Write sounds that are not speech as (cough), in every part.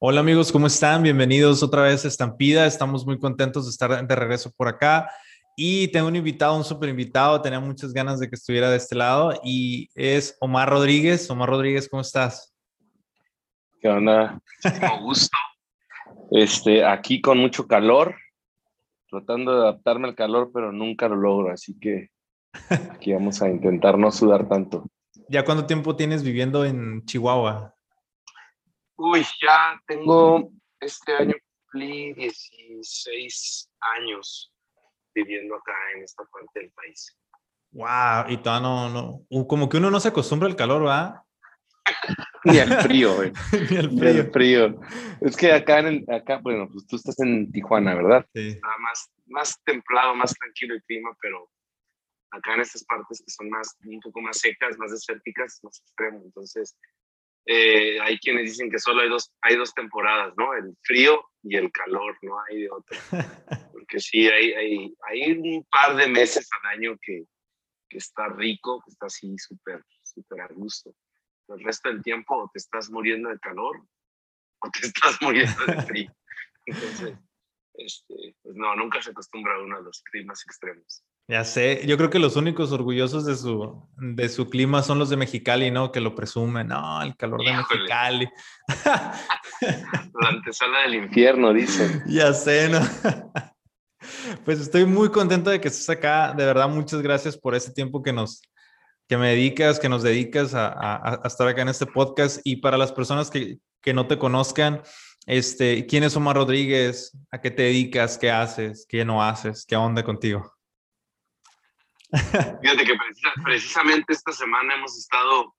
Hola amigos, ¿cómo están? Bienvenidos otra vez a Estampida. Estamos muy contentos de estar de regreso por acá. Y tengo un invitado, un súper invitado. Tenía muchas ganas de que estuviera de este lado y es Omar Rodríguez. Omar Rodríguez, ¿cómo estás? ¿Qué onda? Muchísimo gusto. Este, aquí con mucho calor, tratando de adaptarme al calor, pero nunca lo logro. Así que (laughs) aquí vamos a intentar no sudar tanto. ¿Ya cuánto tiempo tienes viviendo en Chihuahua? Uy, ya tengo, este año cumplí 16 años viviendo acá en esta parte del país. Wow, y todavía no, no, como que uno no se acostumbra al calor, ¿va? Ni al frío, güey. (laughs) Ni al frío. frío. Es que acá, en el, acá, bueno, pues tú estás en Tijuana, ¿verdad? Sí. Está más, más templado, más tranquilo el clima, pero acá en estas partes que son más, un poco más secas, más desérticas, más extremo. Entonces, eh, hay quienes dicen que solo hay dos, hay dos temporadas, ¿no? El frío y el calor, no hay de otra. (laughs) Porque sí, hay, hay, hay un par de meses al año que, que está rico, que está así súper, súper a gusto. El resto del tiempo te estás muriendo de calor o te (laughs) estás muriendo de frío. (laughs) Entonces, este, pues no, nunca se acostumbra uno a los climas extremos. Ya sé, yo creo que los únicos orgullosos de su, de su clima son los de Mexicali, ¿no? Que lo presumen, no, el calor de Mexicali. (laughs) (laughs) La antesala del infierno, dicen. Ya sé, ¿no? (laughs) Pues estoy muy contento de que estés acá. De verdad, muchas gracias por ese tiempo que nos, que me dedicas, que nos dedicas a, a, estar acá en este podcast. Y para las personas que, que no te conozcan, este, ¿quién es Omar Rodríguez? ¿A qué te dedicas? ¿Qué haces? ¿Qué no haces? ¿Qué onda contigo? Fíjate que precisamente esta semana hemos estado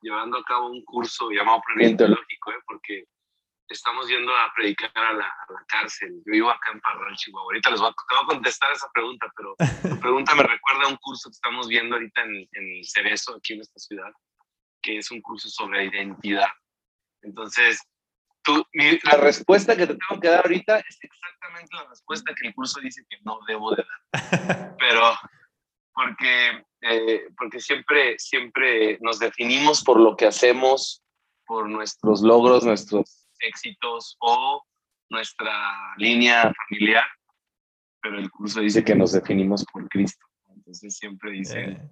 llevando a cabo un curso llamado Previo Teológico, ¿eh? porque estamos yendo a predicar a la, cárcel. Yo vivo acá en Parral, Chihuahua. Ahorita les voy a, contestar esa pregunta, pero tu pregunta me recuerda a un curso que estamos viendo ahorita en, en el Cerezo, aquí en esta ciudad, que es un curso sobre identidad. Entonces, tú, la respuesta que te tengo que dar ahorita es exactamente la respuesta que el curso dice que no debo de dar. Pero porque, eh, porque siempre, siempre nos definimos por lo que hacemos, por nuestros logros, nuestros éxitos o nuestra línea familiar, pero el curso dice que nos definimos por Cristo. Entonces siempre dice, eh.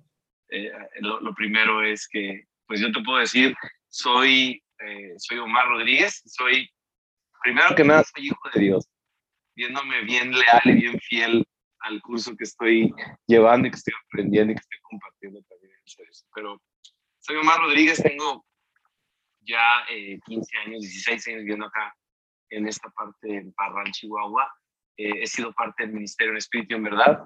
Eh, lo, primero es que, pues yo te puedo decir, soy, soy Omar Rodríguez, soy, primero que nada, soy hijo de Dios, viéndome bien leal y bien fiel al curso que estoy llevando y que estoy aprendiendo y que estoy compartiendo también. Pero soy Omar Rodríguez, tengo ya 15 eh, años, 16 años viviendo acá en esta parte en Parral, Chihuahua. Eh, he sido parte del Ministerio en Espíritu en Verdad.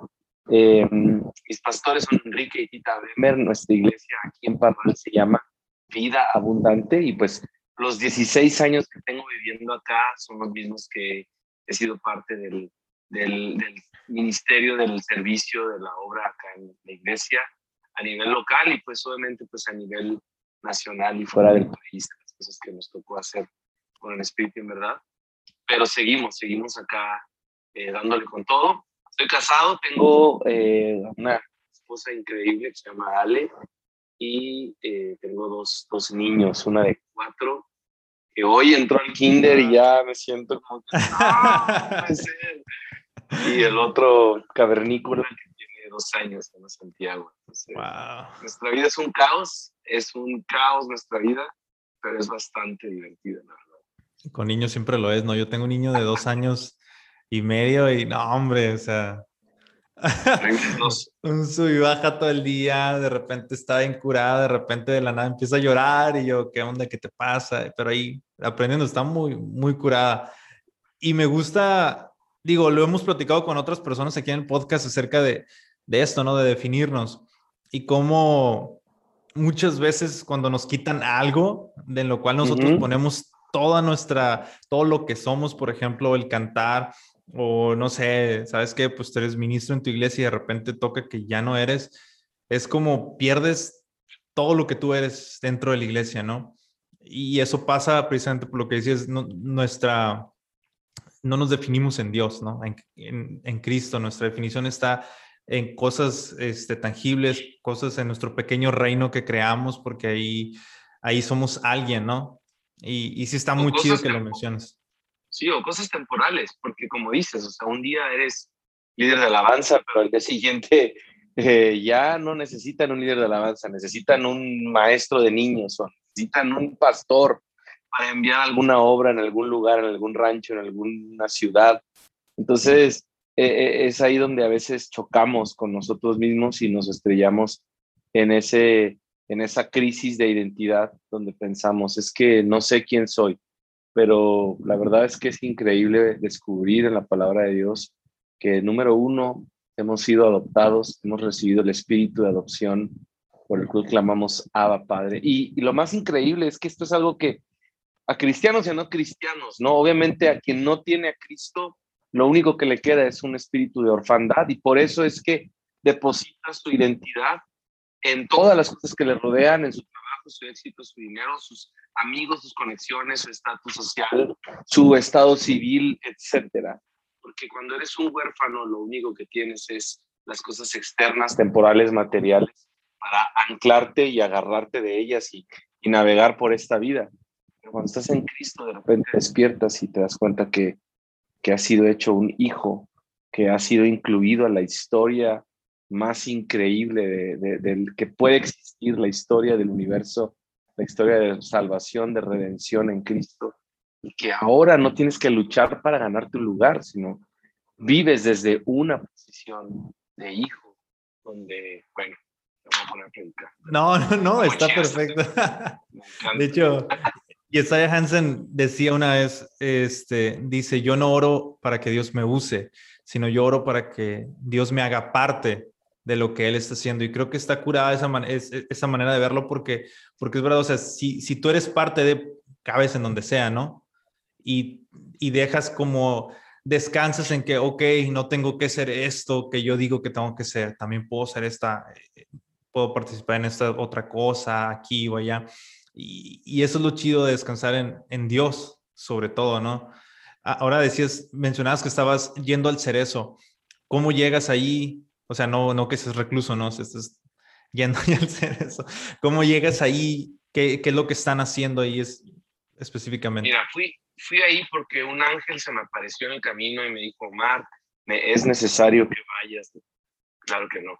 Eh, mis pastores son Enrique y Tita Bremer. Nuestra iglesia aquí en Parral se llama Vida Abundante y pues los 16 años que tengo viviendo acá son los mismos que he sido parte del, del, del ministerio del servicio de la obra acá en la iglesia a nivel local y pues obviamente pues a nivel nacional y fuera del país, las cosas que nos tocó hacer con el Espíritu en verdad. Pero seguimos, seguimos acá eh, dándole con todo. Estoy casado, tengo eh, una esposa increíble que se llama Ale y eh, tengo dos, dos niños, una de cuatro que hoy entró al kinder y ya me siento como que, (laughs) (laughs) y el otro cavernícola que tiene dos años en Santiago. Nuestra vida es un caos, es un caos nuestra vida, pero es bastante divertida, la verdad. Con niños siempre lo es, ¿no? Yo tengo un niño de dos años y medio y no, hombre, o sea, (laughs) un sub y baja todo el día, de repente está incurada, de repente de la nada empieza a llorar y yo, ¿qué onda? ¿Qué te pasa? Pero ahí aprendiendo, está muy, muy curada. Y me gusta digo, lo hemos platicado con otras personas aquí en el podcast acerca de, de esto, ¿no? De definirnos y cómo muchas veces cuando nos quitan algo de lo cual nosotros ponemos toda nuestra, todo lo que somos, por ejemplo, el cantar o no sé, ¿sabes qué? Pues tú eres ministro en tu iglesia y de repente toca que ya no eres, es como pierdes todo lo que tú eres dentro de la iglesia, ¿no? Y eso pasa precisamente por lo que decías, nuestra, no nos definimos en Dios, ¿no? En, en, Cristo, nuestra definición está en cosas este, tangibles, cosas en nuestro pequeño reino que creamos, porque ahí, ahí somos alguien, ¿no? Y, y sí está muy chido que lo menciones. Sí, o cosas temporales, porque como dices, o sea, un día eres líder de alabanza, pero al día siguiente (laughs) eh, ya no necesitan un líder de alabanza, necesitan un maestro de niños o necesitan un pastor para enviar alguna obra en algún lugar, en algún rancho, en alguna ciudad. Entonces, eh, es ahí donde a veces chocamos con nosotros mismos y nos estrellamos en, ese, en esa crisis de identidad donde pensamos, es que no sé quién soy, pero la verdad es que es increíble descubrir en la palabra de Dios que número uno, hemos sido adoptados, hemos recibido el espíritu de adopción por el cual clamamos Abba Padre. Y, lo más increíble es que esto es algo que a cristianos y a no cristianos, ¿no? Obviamente a quien no tiene a Cristo, lo único que le queda es un espíritu de orfandad y por eso es que deposita su identidad en todas las cosas que le rodean, en su trabajo, su éxito, su dinero, sus amigos, sus conexiones, su estatus social, su estado civil, etcétera porque cuando eres un huérfano lo único que tienes es las cosas externas, temporales, materiales, para anclarte y agarrarte de ellas y, navegar por esta vida. Pero cuando estás en Cristo, de repente despiertas y te das cuenta que, que has sido hecho un hijo, que ha sido incluido a la historia más increíble del que puede existir, la historia del universo, la historia de salvación, de redención en Cristo y que ahora no tienes que luchar para ganarte un lugar, sino vives desde una posición de hijo, donde, bueno. No, no, no, está perfecto. (laughs) De hecho, Yesaya Hansen decía una vez, este, dice, yo no oro para que Dios me use, sino yo oro para que Dios me haga parte de lo que Él está haciendo. Y creo que está curada esa, esa manera de verlo porque, porque es verdad, o sea, si, si tú eres parte de, cabes en donde sea, ¿no? y, dejas como descansas en que, ok, no tengo que ser esto que yo digo que tengo que ser, también puedo ser esta, eh, puedo participar en esta otra cosa aquí o allá. Y, eso es lo chido de descansar en, en, Dios, sobre todo, ¿no? Ahora decías, mencionabas que estabas yendo al cerezo. ¿Cómo llegas ahí? O sea, no, no que seas recluso, ¿no? Estás (laughs) yendo al cerezo. ¿Cómo llegas ahí? ¿Qué, ¿Qué, es lo que están haciendo ahí es, específicamente? Mira, fui, fui ahí porque un ángel se me apareció en el camino y me dijo, Omar, me es necesario que vayas. Claro que no.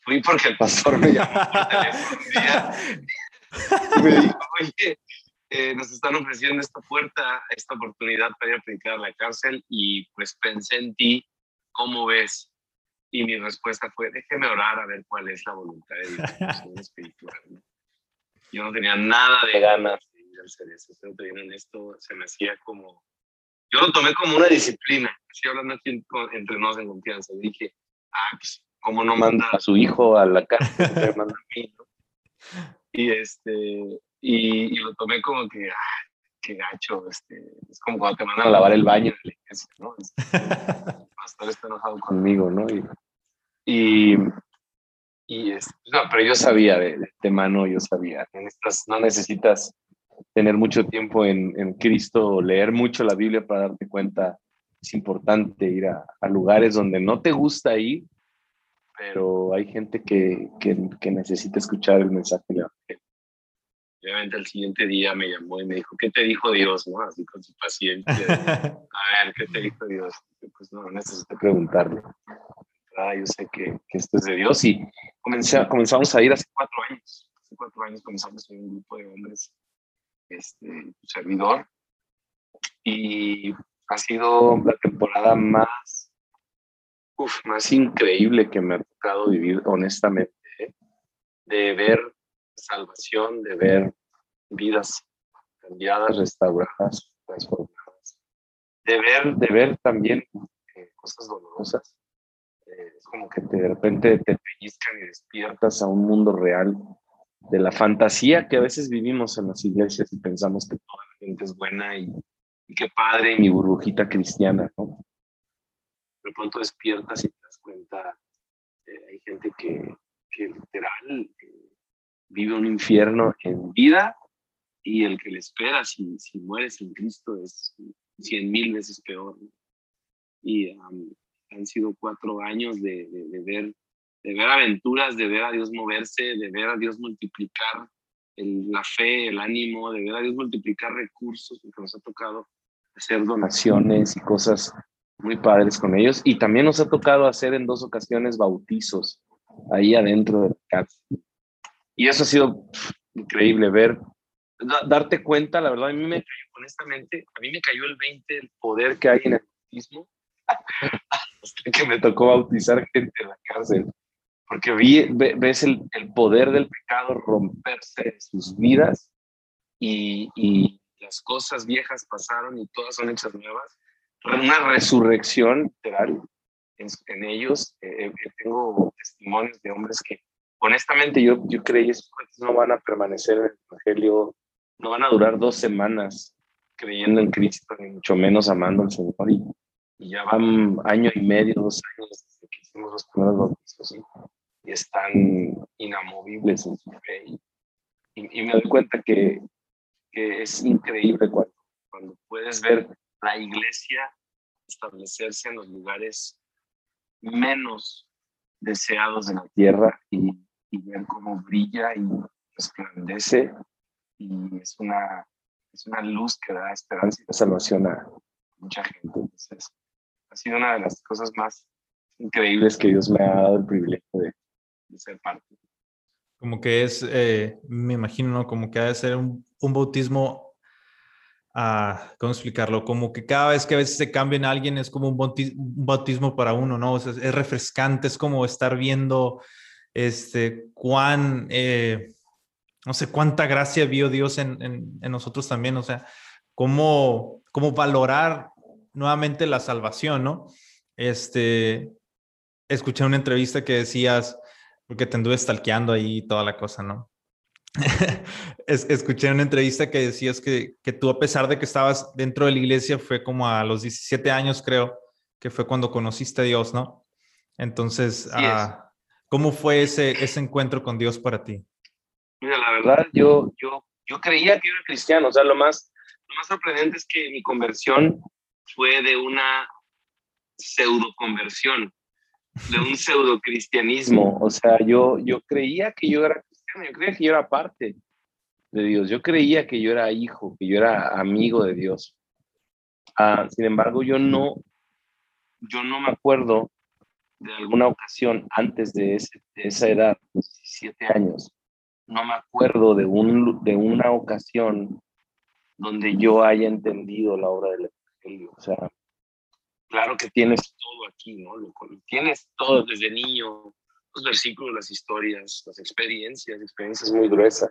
Fui porque el pastor me llamó por teléfono (laughs) un día y me dijo, oye, eh, nos están ofreciendo esta puerta, esta oportunidad para ir a predicar a la cárcel y pues pensé en ti, ¿cómo ves? Y mi respuesta fue, déjeme orar a ver cuál es la voluntad de Dios espiritual. Yo no tenía nada de ganas al ser eso, esto se me hacía como, yo lo tomé como una disciplina, estoy hablando aquí entre nos en confianza, dije, ah, pues, ¿cómo no manda a su hijo a la casa? manda a mí, ¿no? Y, este, y, lo tomé como que, ah, qué gacho, este, es como cuando te mandan a lavar el baño en la iglesia, ¿no? el pastor está enojado conmigo, ¿no? Y, y, y este, no, pero yo sabía de, de, mano, yo sabía, no necesitas tener mucho tiempo en, en Cristo, leer mucho la Biblia para darte cuenta. Es importante ir a, lugares donde no te gusta ir, pero hay gente que, que, necesita escuchar el mensaje de Obviamente el siguiente día me llamó y me dijo, ¿qué te dijo Dios? ¿no? Así con su paciencia. (laughs) a ver, ¿qué te dijo Dios? Pues no, necesito preguntarle. Ah, yo sé que, que, esto es de Dios y comencé, comenzamos a ir hace cuatro años. Hace cuatro años comenzamos en un grupo de hombres este, servidor. Y ha sido la temporada más, más increíble que me ha tocado vivir, honestamente, ¿eh? de ver salvación, de ver vidas cambiadas, restauradas, transformadas, de ver, de ver también eh, cosas dolorosas. Eh, es como que de repente te pellizcan y despiertas a un mundo real de la fantasía que a veces vivimos en las iglesias y pensamos que toda la gente es buena y, qué padre mi burbujita cristiana, ¿no? De pronto despiertas y te das cuenta, eh, hay gente que, que literal eh, vive un infierno en vida y el que le espera si, si mueres sin Cristo es cien mil veces peor. Y han sido cuatro años de, de ver de ver aventuras, de ver a Dios moverse, de ver a Dios multiplicar la fe, el ánimo, de ver a Dios multiplicar recursos, porque nos ha tocado hacer donaciones y cosas muy padres con ellos. Y también nos ha tocado hacer en dos ocasiones bautizos ahí adentro del cárcel. Y eso ha sido increíble ver, darte cuenta, la verdad, a mí me cayó, honestamente, a mí me cayó el 20 el poder que hay en el bautismo, (laughs) que me tocó bautizar gente en la cárcel porque vi, ves el, el, poder del pecado romperse en sus vidas y, y, las cosas viejas pasaron y todas son hechas nuevas. Una resurrección literal en, en ellos. Eh, eh, tengo testimonios de hombres que honestamente yo, yo creí que no van a permanecer en el Evangelio, no van a durar dos semanas creyendo en Cristo, ni mucho menos amando al Señor. Y, y ya van año y medio, dos años desde que hicimos los primeros bautizos y están inamovibles en su fe. Y, me doy cuenta que, que es increíble cuando, cuando puedes ver la iglesia establecerse en los lugares menos deseados de la tierra y, y ver cómo brilla y resplandece y es una, es una luz que da esperanza y salvación a mucha gente. Entonces, ha sido una de las cosas más increíbles que Dios me ha dado el privilegio de, ser parte. Como que es, eh, me imagino, ¿no? Como que ha de ser un, un bautismo, ah, ¿cómo explicarlo? Como que cada vez que a veces se cambia en alguien es como un bautismo, para uno, ¿no? O sea, es refrescante, es como estar viendo este, cuán, eh, no sé, cuánta gracia vio Dios en, en, en, nosotros también, o sea, cómo, cómo valorar nuevamente la salvación, ¿no? Este, escuché una entrevista que decías, porque te anduve stalkeando ahí toda la cosa, ¿no? Escuché en una entrevista que decías que, que, tú, a pesar de que estabas dentro de la iglesia, fue como a los 17 años, creo, que fue cuando conociste a Dios, ¿no? Entonces, ah, ¿cómo fue ese, ese encuentro con Dios para ti? Mira, la verdad, yo, yo, yo creía que era cristiano, o sea, lo más, lo más sorprendente es que mi conversión fue de una pseudo conversión de un pseudo cristianismo. O sea, yo, yo creía que yo era yo creía que yo era parte de Dios, yo creía que yo era hijo, que yo era amigo de Dios. Ah, sin embargo, yo no, yo no me acuerdo de alguna ocasión antes de, esa edad, 17 años, no me acuerdo de, un, de una ocasión donde yo haya entendido la obra del Evangelio. O sea, claro que tienes todo aquí, ¿no? Tienes todo desde niño, los versículos, las historias, las experiencias, experiencias muy gruesas.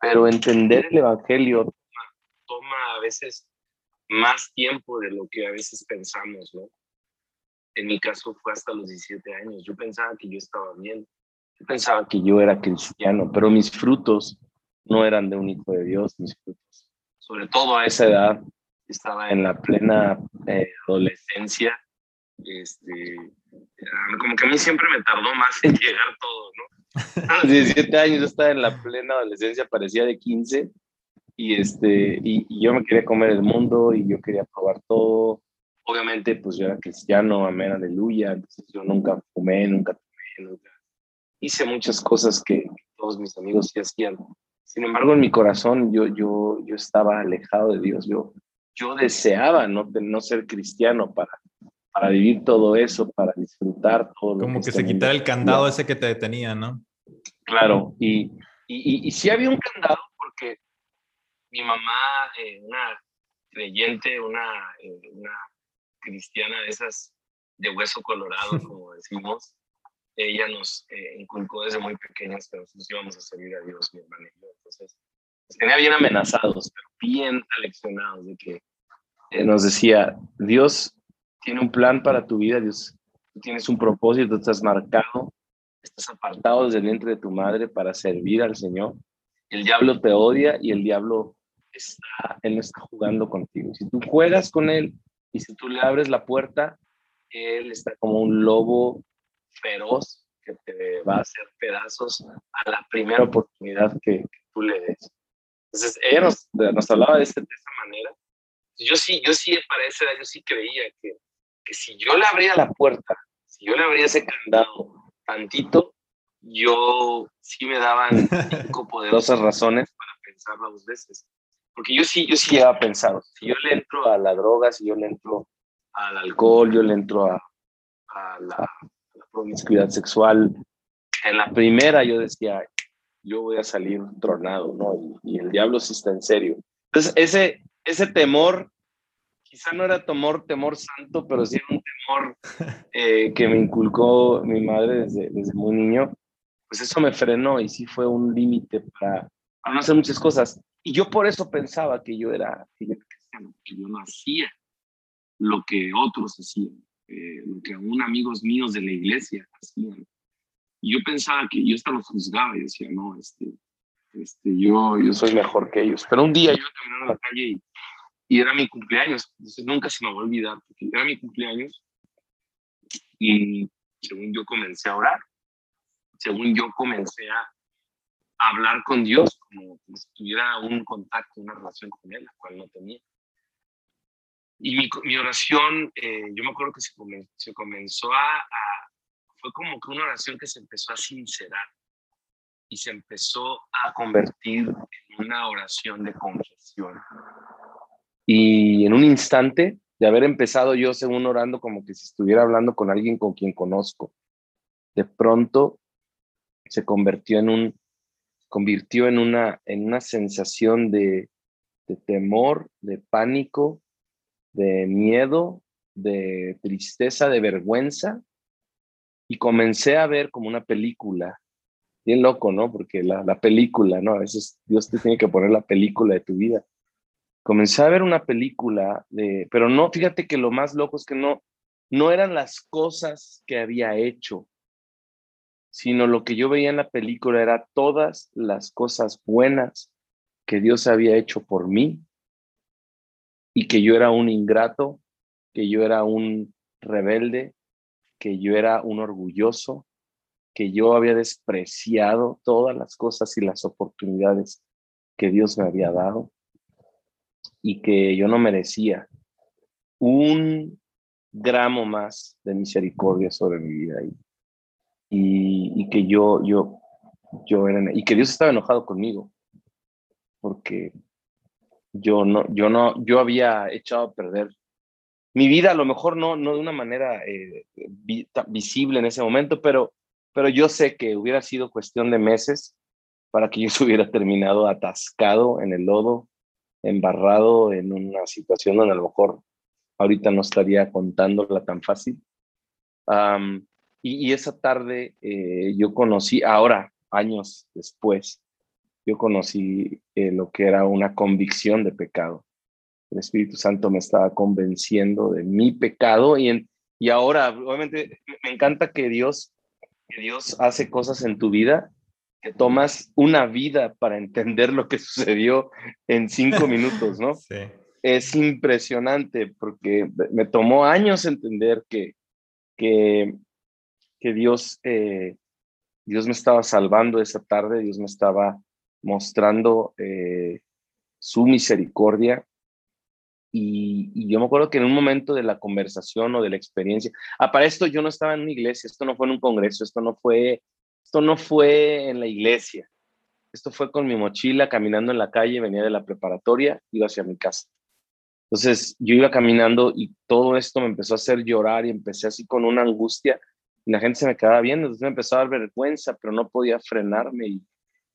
Pero entender el Evangelio toma, a veces más tiempo de lo que a veces pensamos, ¿no? En mi caso fue hasta los 17 años. Yo pensaba que yo estaba bien. Yo pensaba que yo era cristiano, pero mis frutos no eran de un hijo de Dios, mis frutos. Sobre todo a esa edad, estaba en la plena eh, adolescencia, este, como que a mí siempre me tardó más en llegar todo, ¿no? A los 17 años yo estaba en la plena adolescencia, parecía de 15, y, este, y, yo me quería comer el mundo y yo quería probar todo. Obviamente, pues yo era cristiano, amén, aleluya, entonces yo nunca fumé, nunca tomé, nunca hice muchas cosas que, todos mis amigos sí hacían. Sin embargo, en mi corazón yo, yo, yo estaba alejado de Dios, yo, yo deseaba no, no ser cristiano para, para vivir todo eso, para disfrutar todo. Como que, se quitara el candado ese que te detenía, ¿no? Claro, y, y, y, sí había un candado porque mi mamá, eh, una creyente, una, eh, una cristiana de esas de hueso colorado, (laughs) como decimos, ella nos eh, inculcó desde muy pequeñas que nosotros íbamos a servir a Dios, mi hermana y yo. Entonces, nos tenía bien amenazados, pero bien aleccionados de que eh, nos decía, Dios tiene un plan para tu vida, Dios, tú tienes un propósito, estás marcado, estás apartado desde el vientre de tu madre para servir al Señor. El diablo te odia y el diablo está, él está jugando contigo. Si tú juegas con él y si tú le abres la puerta, él está como un lobo feroz que te va a hacer pedazos a la primera oportunidad que, tú le des. Entonces, ella nos, nos hablaba de, este, de esa manera yo sí, yo sí, para esa edad, yo sí creía que, que si yo le abría la puerta, si yo le abría ese candado tantito, yo sí me daban cinco (laughs) poderosas razones para pensarlo dos veces. Porque yo sí, yo sí llegaba a pensar, si yo le entro a la droga, si yo le entro al alcohol, yo le entro a, a, la, promiscuidad sexual, en la primera yo decía, yo voy a salir tronado, ¿no? Y, el diablo sí está en serio. Entonces, ese, ese temor, quizá no era temor, temor santo, pero sí era un temor eh, que me inculcó mi madre desde, desde muy niño, pues eso me frenó y sí fue un límite para, para, no hacer muchas cosas. Y yo por eso pensaba que yo era que yo no hacía lo que otros hacían, eh, lo que aún amigos míos de la iglesia hacían. Y yo pensaba que yo estaba juzgaba y decía, no, este, este, yo, yo soy mejor que ellos. Pero un día yo iba caminando a la calle y, y era mi cumpleaños, entonces nunca se me va a olvidar, porque era mi cumpleaños y según yo comencé a orar, según yo comencé a hablar con Dios como, si tuviera un contacto, una relación con Él, la cual no tenía. Y mi, mi oración, eh, yo me acuerdo que se comenzó, se comenzó a, a, fue como que una oración que se empezó a sincerar y se empezó a convertir en una oración de confesión. Y en un instante de haber empezado yo según orando como que si estuviera hablando con alguien con quien conozco, de pronto se convirtió en un convirtió en una, en una sensación de, temor, de pánico, de miedo, de tristeza, de vergüenza, y comencé a ver como una película, bien loco, ¿no? Porque la, la, película, ¿no? A veces Dios te tiene que poner la película de tu vida. Comencé a ver una película de, pero no, fíjate que lo más loco es que no, no eran las cosas que había hecho, sino lo que yo veía en la película era todas las cosas buenas que Dios había hecho por mí y que yo era un ingrato, que yo era un rebelde, que yo era un orgulloso, que yo había despreciado todas las cosas y las oportunidades que Dios me había dado y que yo no merecía un gramo más de misericordia sobre mi vida y, que yo, yo, yo era, y que Dios estaba enojado conmigo, porque yo no, yo no, yo había echado a perder mi vida, a lo mejor no, no de una manera eh, visible en ese momento, pero, pero yo sé que hubiera sido cuestión de meses para que yo se hubiera terminado atascado en el lodo, embarrado en una situación donde a lo mejor ahorita no estaría contándola tan fácil. Y, esa tarde eh, yo conocí, ahora, años después, yo conocí eh, lo que era una convicción de pecado. El Espíritu Santo me estaba convenciendo de mi pecado y, y ahora, obviamente, me encanta que Dios, que Dios hace cosas en tu vida que tomas una vida para entender lo que (laughs) sucedió en cinco minutos, ¿no? (laughs) Sí. Es impresionante porque me tomó años entender que, que que Dios, eh, Dios me estaba salvando esa tarde, Dios me estaba mostrando eh, su misericordia. Y, yo me acuerdo que en un momento de la conversación o de la experiencia, ah, para esto yo no estaba en una iglesia, esto no fue en un congreso, esto no fue, esto no fue en la iglesia, esto fue con mi mochila caminando en la calle, venía de la preparatoria, iba hacia mi casa. Entonces yo iba caminando y todo esto me empezó a hacer llorar y empecé así con una angustia y la gente se me quedaba viendo, entonces me empezó a dar vergüenza, pero no podía frenarme y,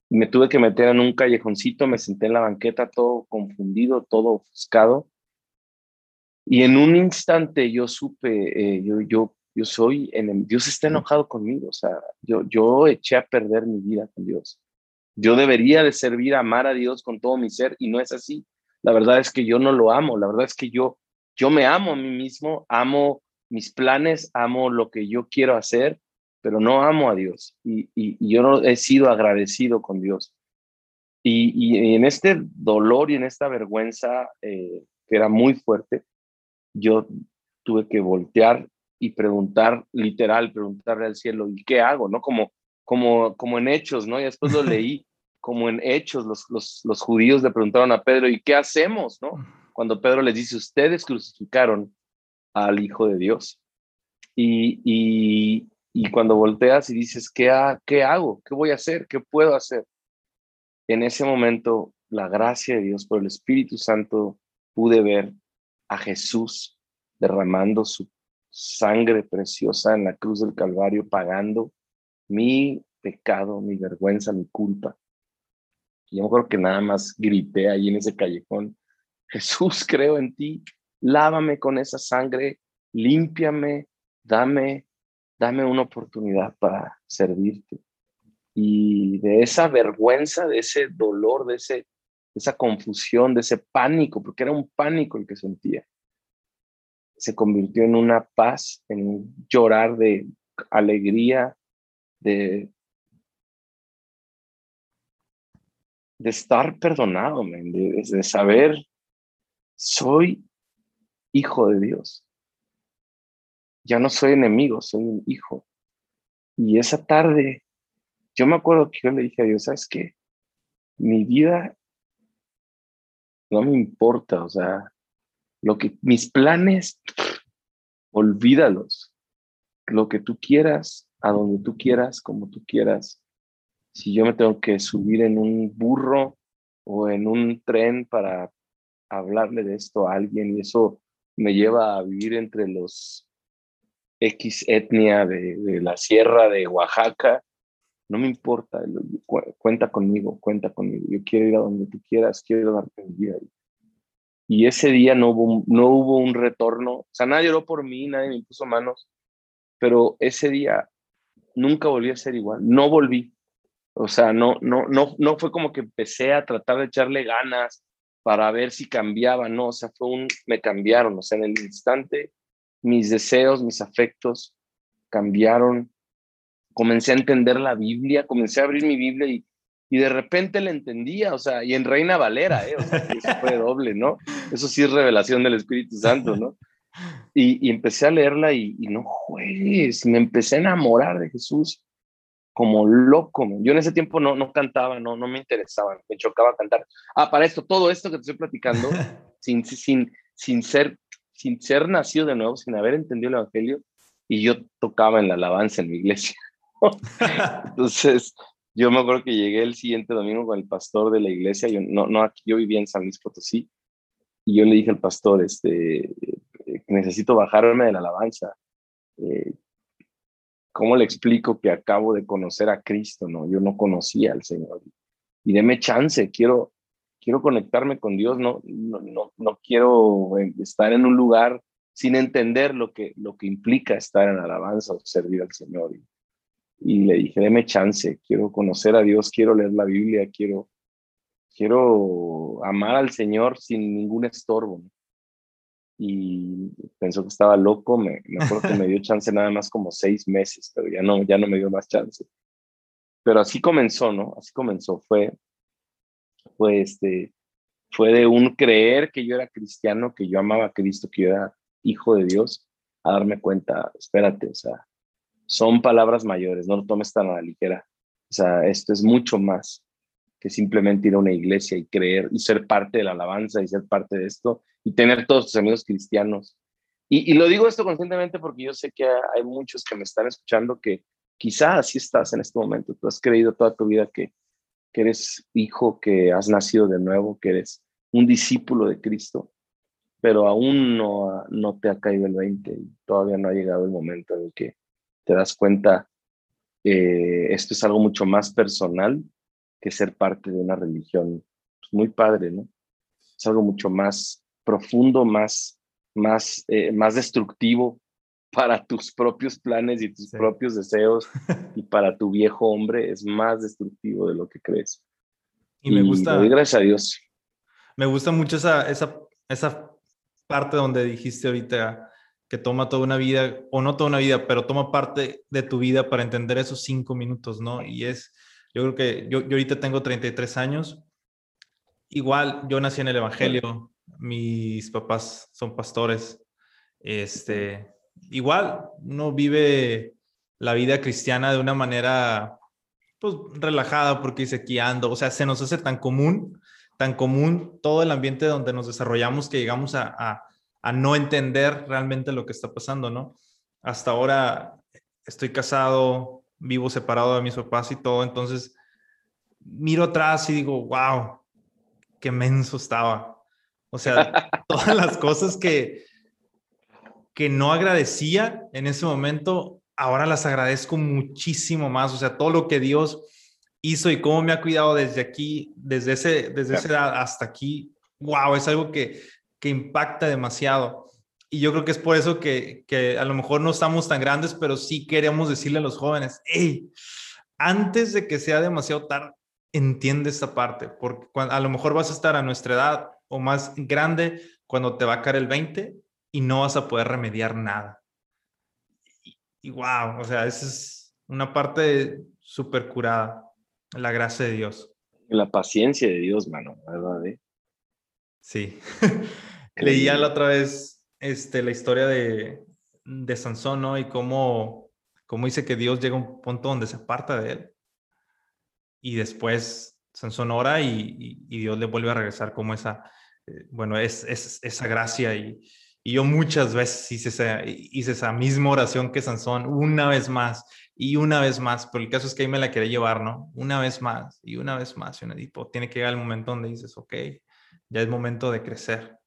me tuve que meter en un callejoncito, me senté en la banqueta todo confundido, todo ofuscado. Y en un instante yo supe, eh, yo, yo, yo soy, en Dios está enojado conmigo, o sea, yo, yo eché a perder mi vida con Dios. Yo debería de servir, amar a Dios con todo mi ser y no es así. La verdad es que yo no lo amo, la verdad es que yo, yo me amo a mí mismo, amo mis planes, amo lo que yo quiero hacer, pero no amo a Dios y, yo no he sido agradecido con Dios. Y, en este dolor y en esta vergüenza eh, que era muy fuerte, yo tuve que voltear y preguntar, literal, preguntarle al cielo, ¿y qué hago? ¿No? Como, como, como en Hechos, ¿no? Y después lo leí, (laughs) como en Hechos, los, los, los judíos le preguntaron a Pedro, ¿y qué hacemos? ¿No? Cuando Pedro les dice, ustedes crucificaron al Hijo de Dios. Y, y cuando volteas y dices, ¿qué, ¿qué hago? ¿Qué voy a hacer? ¿Qué puedo hacer? En ese momento, la gracia de Dios por el Espíritu Santo, pude ver a Jesús derramando su sangre preciosa en la cruz del Calvario, pagando mi pecado, mi vergüenza, mi culpa. Yo creo que nada más grité ahí en ese callejón, Jesús, creo en ti, lávame con esa sangre, límpiame, dame dame una oportunidad para servirte. Y de esa vergüenza, de ese dolor, de, ese, esa confusión, de ese pánico, porque era un pánico el que sentía, se convirtió en una paz, en llorar de alegría, de, de estar perdonado, de, de saber, soy hijo de Dios ya no soy enemigo, soy un hijo. Y esa tarde, yo me acuerdo que yo le dije a Dios, ¿sabes qué? Mi vida no me importa, o sea, lo que mis planes, olvídalos. Lo que tú quieras, a donde tú quieras, como tú quieras. Si yo me tengo que subir en un burro o en un tren para hablarle de esto a alguien y eso me lleva a vivir entre los X etnia de, la sierra de Oaxaca, no me importa, cuenta conmigo, cuenta conmigo, yo quiero ir a donde tú quieras, quiero darte mi vida. Y ese día no hubo, no hubo un retorno, o sea, nadie lloró por mí, nadie me puso manos, pero ese día nunca volví a ser igual, no volví. O sea, no, no, no, no fue como que empecé a tratar de echarle ganas para ver si cambiaba, no, o sea, fue un, me cambiaron, o sea, en el instante mis deseos, mis afectos cambiaron. Comencé a entender la Biblia, comencé a abrir mi Biblia y, y de repente la entendía, o sea, y en Reina Valera, ¿eh? O sea, eso fue doble, ¿no? Eso sí es revelación del Espíritu Santo, ¿no? Y, y empecé a leerla y, y, no juegues, me empecé a enamorar de Jesús como loco. Yo en ese tiempo no, no cantaba, no, no me interesaba, me chocaba cantar. Ah, para esto, todo esto que te estoy platicando, (laughs) sin, sin, sin ser sin ser nacido de nuevo, sin haber entendido el Evangelio, y yo tocaba en la alabanza en mi iglesia. (laughs) Entonces, yo me acuerdo que llegué el siguiente domingo con el pastor de la iglesia, yo, no, no, aquí, yo vivía en San Luis Potosí, y yo le dije al pastor, este, necesito bajarme de la alabanza. Eh, ¿Cómo le explico que acabo de conocer a Cristo? No, yo no conocía al Señor. Y deme chance, quiero, quiero conectarme con Dios, no, no, no, quiero eh, estar en un lugar sin entender lo que, lo que implica estar en alabanza o servir al Señor. Le dije, deme chance, quiero conocer a Dios, quiero leer la Biblia, quiero, quiero amar al Señor sin ningún estorbo. Y pensó que estaba loco, me, me acuerdo que me dio (laughs) chance nada más como seis meses, pero ya no, ya no me dio más chance. Pero así comenzó, ¿no? Así comenzó, fue, fue, este, fue de un creer que yo era cristiano, que yo amaba a Cristo, que yo era hijo de Dios, a darme cuenta, espérate, o sea, son palabras mayores, no lo tomes tan a la ligera. O sea, esto es mucho más que simplemente ir a una iglesia y creer y ser parte de la alabanza y ser parte de esto y tener todos tus amigos cristianos. Y, lo digo esto conscientemente porque yo sé que hay muchos que me están escuchando que quizás así estás en este momento. Tú has creído toda tu vida que que eres hijo, que has nacido de nuevo, que eres un discípulo de Cristo, pero aún no, no te ha caído el 20 y todavía no ha llegado el momento en que te das cuenta que esto es algo mucho más personal que ser parte de una religión pues, muy padre, ¿no? Es algo mucho más profundo, más, más, eh, más destructivo (laughs) para tus propios planes y tus propios deseos (laughs) y para tu viejo hombre es más destructivo de lo que crees. Y, me gusta. gracias a Dios. Me gusta mucho esa, esa, esa parte donde dijiste ahorita que toma toda una vida, o no toda una vida, pero toma parte de tu vida para entender esos cinco minutos, ¿no? Y es, yo creo que yo, yo ahorita tengo 33 años. Igual, yo nací en el Evangelio, mis papás son pastores. Este, igual uno vive la vida cristiana de una manera pues relajada porque dice aquí ando, o sea, se nos hace tan común, tan común todo el ambiente donde nos desarrollamos que llegamos a, a, no entender realmente lo que está pasando, ¿no? Hasta ahora estoy casado, vivo separado de mis papás y todo, entonces miro atrás y digo, wow, qué menso estaba. O sea, (laughs) todas las cosas que, que no agradecía en ese momento, ahora las agradezco muchísimo más. O sea, todo lo que Dios hizo y cómo me ha cuidado desde aquí, desde, ese, desde esa edad hasta aquí, wow, es algo que, que impacta demasiado. Y yo creo que es por eso que, que, a lo mejor no estamos tan grandes, pero sí queremos decirle a los jóvenes, hey, antes de que sea demasiado tarde, entiende esta parte, porque a lo mejor vas a estar a nuestra edad o más grande cuando te va a caer el 20 y no vas a poder remediar nada. Y, y wow, o sea, esa es una parte súper curada. La gracia de Dios. La paciencia de Dios, mano, ¿verdad? Eh? Sí. (laughs) Leía la otra vez este, la historia de, de Sansón, ¿no? Y cómo, cómo dice que Dios llega a un punto donde se aparta de él. Y después Sansón ora y, y, Dios le vuelve a regresar como esa, eh, bueno, es, es, esa gracia. Y, y yo muchas veces hice esa, hice esa misma oración que Sansón, una vez más y una vez más, pero el caso es que ahí me la quería llevar, ¿no? Una vez más y una vez más. Y tipo, tiene que llegar el momento donde dices, ok, ya es momento de crecer,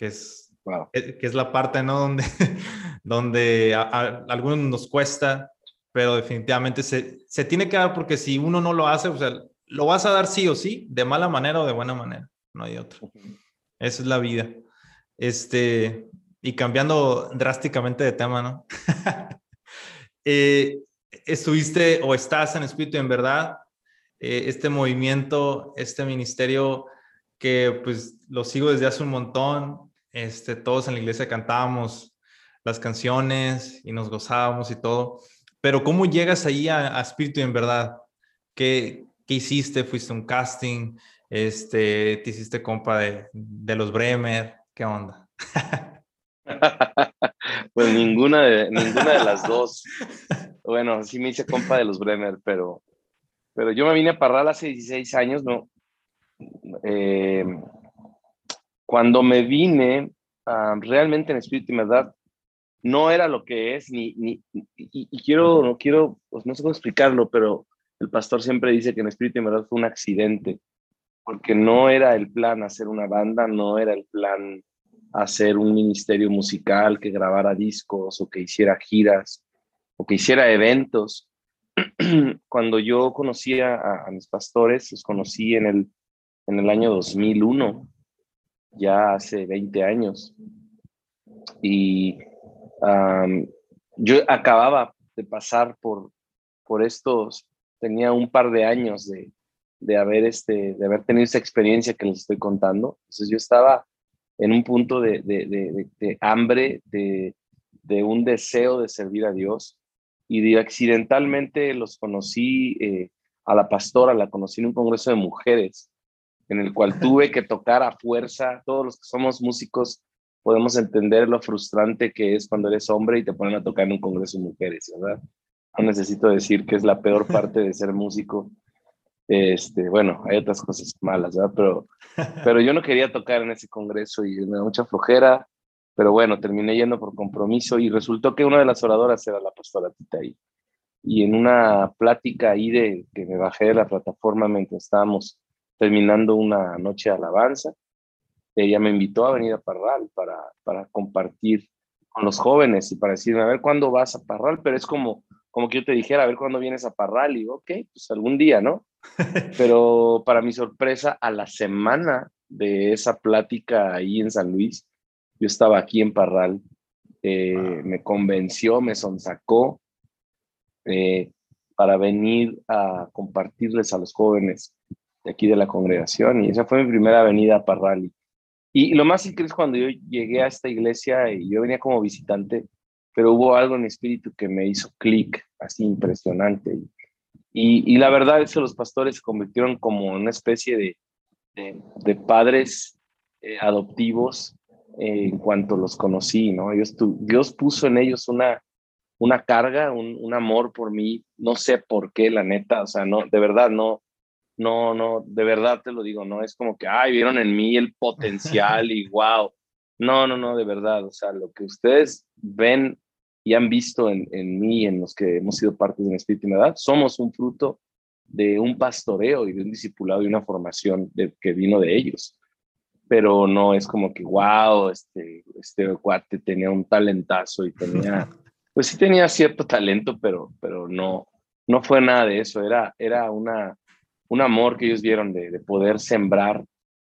que es, eh, que es la parte, ¿no? Donde, (laughs) donde a, algunos nos cuesta, pero definitivamente se, se tiene que dar porque si uno no lo hace, o sea, lo vas a dar sí o sí, de mala manera o de buena manera, no hay otro. Esa es la vida. Este, y cambiando drásticamente de tema, ¿no? (laughs) eh, estuviste o estás en espíritu en verdad, eh, este movimiento, este ministerio que pues lo sigo desde hace un montón, este, todos en la iglesia cantábamos las canciones y nos gozábamos y todo, pero ¿cómo llegas ahí a, espíritu en verdad? ¿Qué, ¿Qué, hiciste? ¿Fuiste un casting? Este, ¿Te hiciste compa de, de los Bremer? ¿Qué onda? (laughs) pues ninguna de, ninguna de las dos. (laughs) Bueno, sí me hice compa de los Bremer, pero, pero yo me vine a Parral hace 16 años, ¿no? Eh, cuando me vine, realmente en espíritu y verdad, no era lo que es, ni, ni y, quiero, no quiero, pues no sé cómo explicarlo, pero el pastor siempre dice que en espíritu y verdad fue un accidente, porque no era el plan hacer una banda, no era el plan hacer un ministerio musical que grabara discos o que hiciera giras o que hiciera eventos. (clears throat) Cuando yo conocía a, mis pastores, los conocí en el, en el año 2001, ya hace 20 años. Y yo acababa de pasar por, por estos, tenía un par de años de, de, haber, este, de haber tenido esa experiencia que les estoy contando. Entonces yo estaba en un punto de, de hambre, de, un deseo de servir a Dios y accidentalmente los conocí, eh, a la pastora la conocí en un congreso de mujeres, en el cual tuve que tocar a fuerza. Todos los que somos músicos podemos entender lo frustrante que es cuando eres hombre y te ponen a tocar en un congreso de mujeres, ¿verdad? No necesito decir que es la peor parte de ser músico. Este, bueno, hay otras cosas malas, ¿verdad? Pero, (laughs) pero yo no quería tocar en ese congreso y me da mucha flojera. Pero bueno, terminé yendo por compromiso y resultó que una de las oradoras era la pastora Tita ahí. Y en una plática ahí de que me bajé de la plataforma mientras estábamos terminando una noche de alabanza, ella me invitó a venir a Parral para, para compartir con los jóvenes y para decirme, a ver cuándo vas a Parral, pero es como, como que yo te dijera, a ver cuándo vienes a Parral, y digo, ok, pues algún día, ¿no? (laughs) Pero para mi sorpresa, a la semana de esa plática ahí en San Luis, yo estaba aquí en Parral, eh, me convenció, me sonsacó eh, para venir a compartirles a los jóvenes de aquí de la congregación. Y esa fue mi primera venida a Parral. Y, lo más increíble es cuando yo llegué a esta iglesia y yo venía como visitante, pero hubo algo en mi espíritu que me hizo clic, así impresionante. Y, la verdad es que los pastores se convirtieron como una especie de, de, padres eh, adoptivos en cuanto los conocí, ¿no? Dios, Dios puso en ellos una, una carga, un, un, amor por mí, no sé por qué, la neta, o sea, no, de verdad, no, no, no, de verdad te lo digo, no es como que, ay, vieron en mí el potencial y wow, no, no, no, de verdad, o sea, lo que ustedes ven y han visto en, en mí, en los que hemos sido parte de Espíritu Edad, somos un fruto de un pastoreo y de un discipulado y una formación de, que vino de ellos. Pero no es como que, wow, este, este cuate tenía un talentazo y tenía, (laughs) pues sí tenía cierto talento, pero, pero no, no fue nada de eso. Era, era una, un amor que ellos vieron de, de poder sembrar,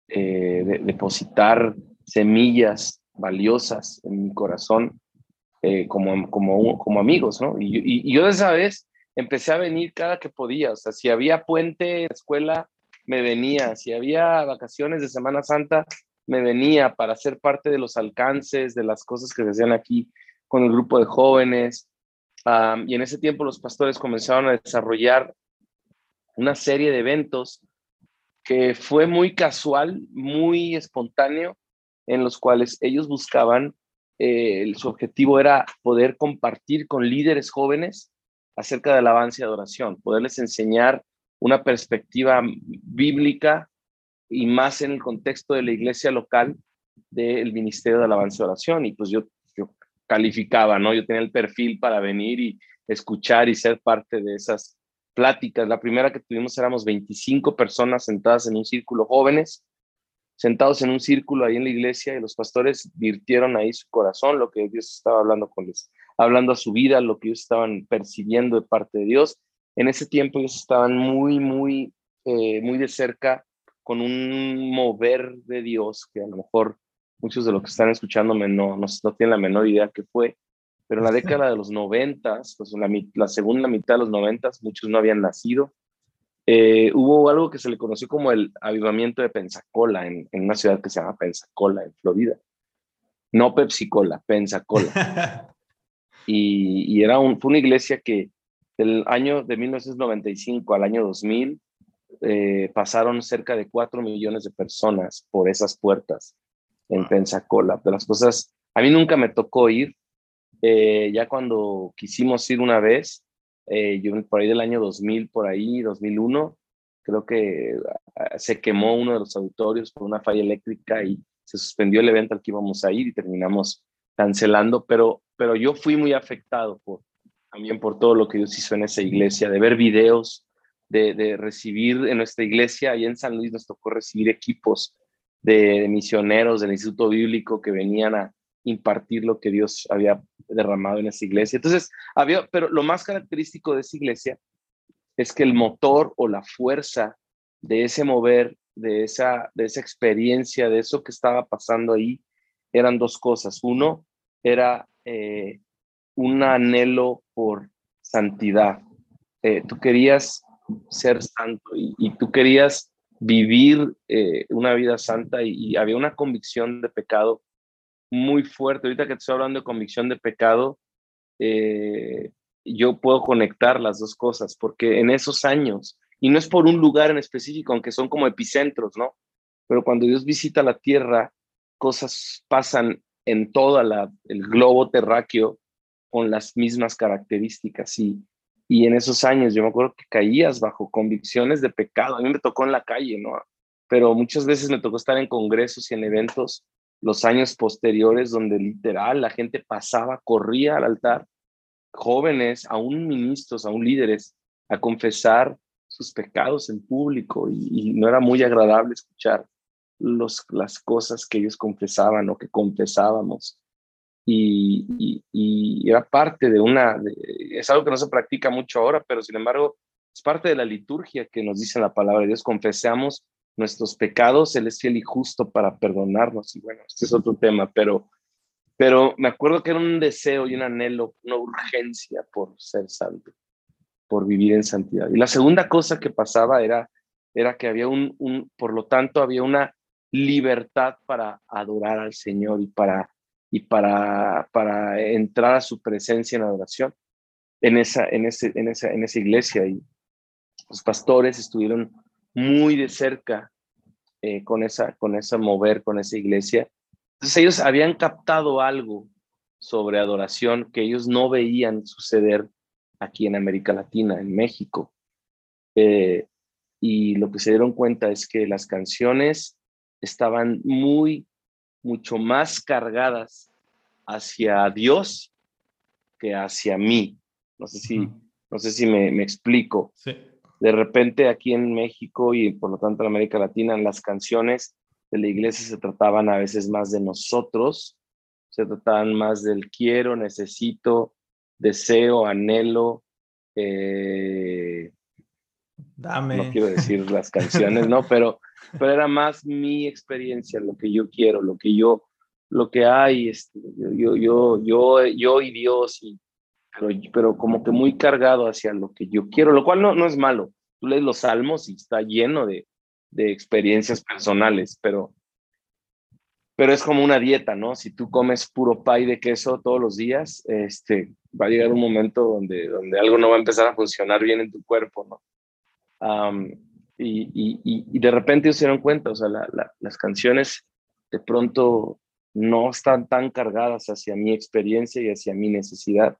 eh, de, depositar semillas valiosas en mi corazón eh, como, como, como amigos, ¿no? Y, yo de esa vez empecé a venir cada que podía, o sea, si había puente en la escuela, me venía, si había vacaciones de Semana Santa, me venía para ser parte de los alcances, de las cosas que se hacían aquí con el grupo de jóvenes. Y en ese tiempo los pastores comenzaron a desarrollar una serie de eventos que fue muy casual, muy espontáneo, en los cuales ellos buscaban eh, su objetivo era poder compartir con líderes jóvenes acerca de alabanza y adoración, poderles enseñar una perspectiva bíblica y más en el contexto de la iglesia local del Ministerio de Alabanza y Oración. Y pues yo, yo calificaba, ¿no? Yo tenía el perfil para venir y escuchar y ser parte de esas pláticas. La primera que tuvimos éramos 25 personas sentadas en un círculo jóvenes sentados en un círculo ahí en la iglesia y los pastores virtieron ahí su corazón, lo que Dios estaba hablando con ellos, hablando a su vida, lo que ellos estaban percibiendo de parte de Dios. En ese tiempo ellos estaban muy, muy, eh, muy de cerca con un mover de Dios que a lo mejor muchos de los que están escuchándome no, no, no tienen la menor idea qué fue, pero en la década de los noventas, pues la, la segunda mitad de los noventas, muchos no habían nacido, eh, hubo algo que se le conoció como el avivamiento de Pensacola en, en, una ciudad que se llama Pensacola, en Florida. No Pepsi-Cola, Pensacola. (laughs) y, y era un, fue una iglesia que del año de 1995 al año 2000 eh, pasaron cerca de 4 millones de personas por esas puertas en Pensacola. De las cosas, a mí nunca me tocó ir. Eh, ya cuando quisimos ir una vez, eh, yo por ahí del año 2000, por ahí, 2001, creo que ah, se quemó uno de los auditorios por una falla eléctrica y se suspendió el evento al que íbamos a ir y terminamos cancelando, pero, pero yo fui muy afectado por, también por todo lo que Dios hizo en esa iglesia, de ver videos, de, de recibir en nuestra iglesia, ahí en San Luis nos tocó recibir equipos de, de misioneros del Instituto Bíblico que venían a, impartir lo que Dios había derramado en esa iglesia. Entonces, había, pero lo más característico de esa iglesia es que el motor o la fuerza de ese mover, de esa, de esa experiencia, de eso que estaba pasando ahí, eran dos cosas. Uno era eh, un anhelo por santidad. Eh, tú querías ser santo y, tú querías vivir eh, una vida santa y había una convicción de pecado muy fuerte. Ahorita que te estoy hablando de convicción de pecado, eh, yo puedo conectar las dos cosas, porque en esos años, y no es por un lugar en específico, aunque son como epicentros, ¿no? Pero cuando Dios visita la tierra, cosas pasan en todo el globo terráqueo con las mismas características. Y, y en esos años yo me acuerdo que caías bajo convicciones de pecado. A mí me tocó en la calle, ¿no? Pero muchas veces me tocó estar en congresos y en eventos los años posteriores donde literal la gente pasaba, corría al altar, jóvenes, aún ministros, aún líderes, a confesar sus pecados en público y, no era muy agradable escuchar los, las cosas que ellos confesaban o que confesábamos. Y, y, era parte de una, es algo que no se practica mucho ahora, pero sin embargo es parte de la liturgia que nos dice la palabra de Dios, confesamos nuestros pecados, Él es fiel y justo para perdonarnos. Y bueno, este es otro tema, pero, pero me acuerdo que era un deseo y un anhelo, una urgencia por ser santo, por vivir en santidad. Y la segunda cosa que pasaba era, era que había un, un por lo tanto, había una libertad para adorar al Señor y para, y para, para entrar a su presencia en adoración en esa, en, ese, en, esa, en esa iglesia. Y los pastores estuvieron muy de cerca eh, con, esa, con esa mover, con esa iglesia. Entonces ellos habían captado algo sobre adoración que ellos no veían suceder aquí en América Latina, en México. Eh, y lo que se dieron cuenta es que las canciones estaban muy, mucho más cargadas hacia Dios que hacia mí. No sé si, no sé si me, me explico. De repente aquí en México y por lo tanto en América Latina, las canciones de la iglesia se trataban a veces más de nosotros, se trataban más del quiero, necesito, deseo, anhelo. Eh, Dame. No quiero decir las canciones, ¿no? Pero, pero era más mi experiencia, lo que yo quiero, lo que yo, lo que hay, este, yo, yo, yo, yo y Dios, y, pero, pero como que muy cargado hacia lo que yo quiero, lo cual no, no es malo. Tú lees los salmos y está lleno de, de experiencias personales, pero, pero es como una dieta, ¿no? Si tú comes puro pay de queso todos los días, este, va a llegar un momento donde, donde algo no va a empezar a funcionar bien en tu cuerpo, ¿no? y, y, y, de repente se dieron cuenta, o sea, las canciones de pronto no están tan cargadas hacia mi experiencia y hacia mi necesidad,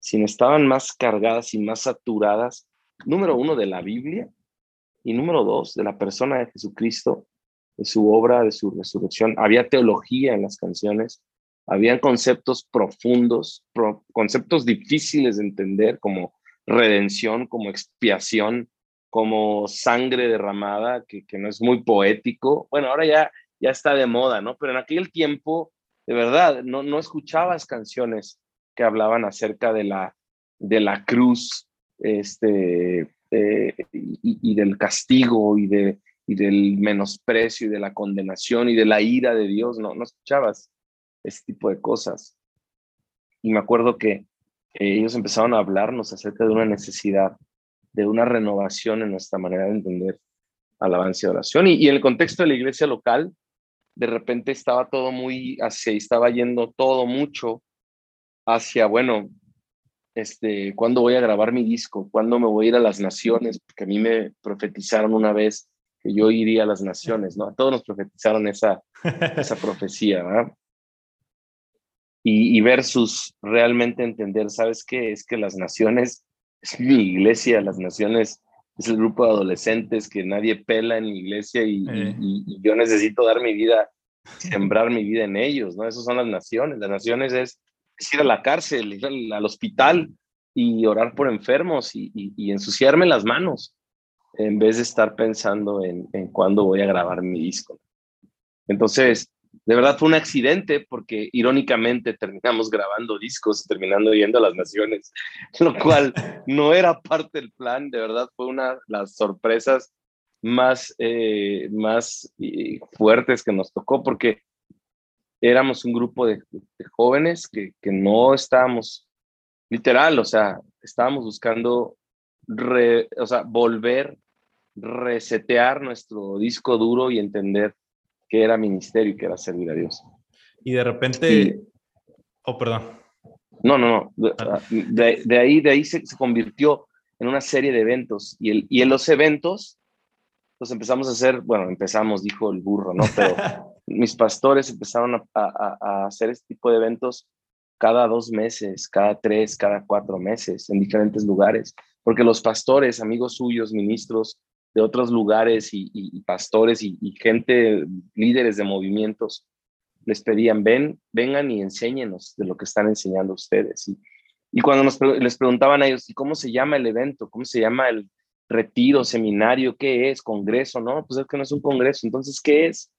sino estaban más cargadas y más saturadas, número uno, de la Biblia y número dos, de la persona de Jesucristo, de su obra, de su resurrección. Había teología en las canciones, habían conceptos profundos, conceptos difíciles de entender como redención, como expiación, como sangre derramada, que, que no es muy poético. Bueno, ahora ya, ya está de moda, ¿no? Pero en aquel tiempo, de verdad, no, no escuchabas canciones que hablaban acerca de la, de la cruz este, eh, y, del castigo y, de, y del menosprecio y de la condenación y de la ira de Dios, no, no escuchabas ese tipo de cosas. Y me acuerdo que ellos empezaron a hablarnos acerca de una necesidad de una renovación en nuestra manera de entender alabanza y oración. Y, en el contexto de la iglesia local, de repente estaba todo muy hacia, estaba yendo todo mucho hacia, bueno, este, ¿cuándo voy a grabar mi disco? ¿Cuándo me voy a ir a las naciones? Porque a mí me profetizaron una vez que yo iría a las naciones, ¿no? A todos nos profetizaron esa, esa (laughs) profecía, ¿verdad? Y, y versus realmente entender, ¿sabes qué? Es que las naciones es mi iglesia, las naciones, es el grupo de adolescentes que nadie pela en mi iglesia y, yo necesito dar mi vida, (laughs) sembrar mi vida en ellos, ¿no? Esas son las naciones. Las naciones es, ir a la cárcel, ir al, hospital y orar por enfermos y, ensuciarme las manos en vez de estar pensando en, cuándo voy a grabar mi disco. Entonces, de verdad fue un accidente porque irónicamente terminamos grabando discos terminando yendo a las naciones, (laughs) lo cual no era parte del plan, de verdad fue una de las sorpresas más, eh, más eh, fuertes que nos tocó porque éramos un grupo de, jóvenes que, que, no estábamos, literal, o sea, estábamos buscando o sea, volver, resetear nuestro disco duro y entender que era ministerio y que era servir a Dios. Y de repente, oh, perdón. No, no, no. Ah. De, ahí, de ahí se, convirtió en una serie de eventos y, el, y en los eventos, pues empezamos a hacer, bueno, empezamos, dijo el burro, ¿no? Pero (laughs) mis pastores empezaron a, a, hacer este tipo de eventos cada dos meses, cada tres, cada cuatro meses, en diferentes lugares, porque los pastores, amigos suyos, ministros, de otros lugares y, pastores y, gente, líderes de movimientos, les pedían, ven, vengan y enséñenos de lo que están enseñando ustedes. Y, y cuando nos, les preguntaban a ellos, ¿y cómo se llama el evento? ¿Cómo se llama el retiro, seminario? ¿Qué es? ¿Congreso? No, pues es que no es un congreso. Entonces, ¿qué es?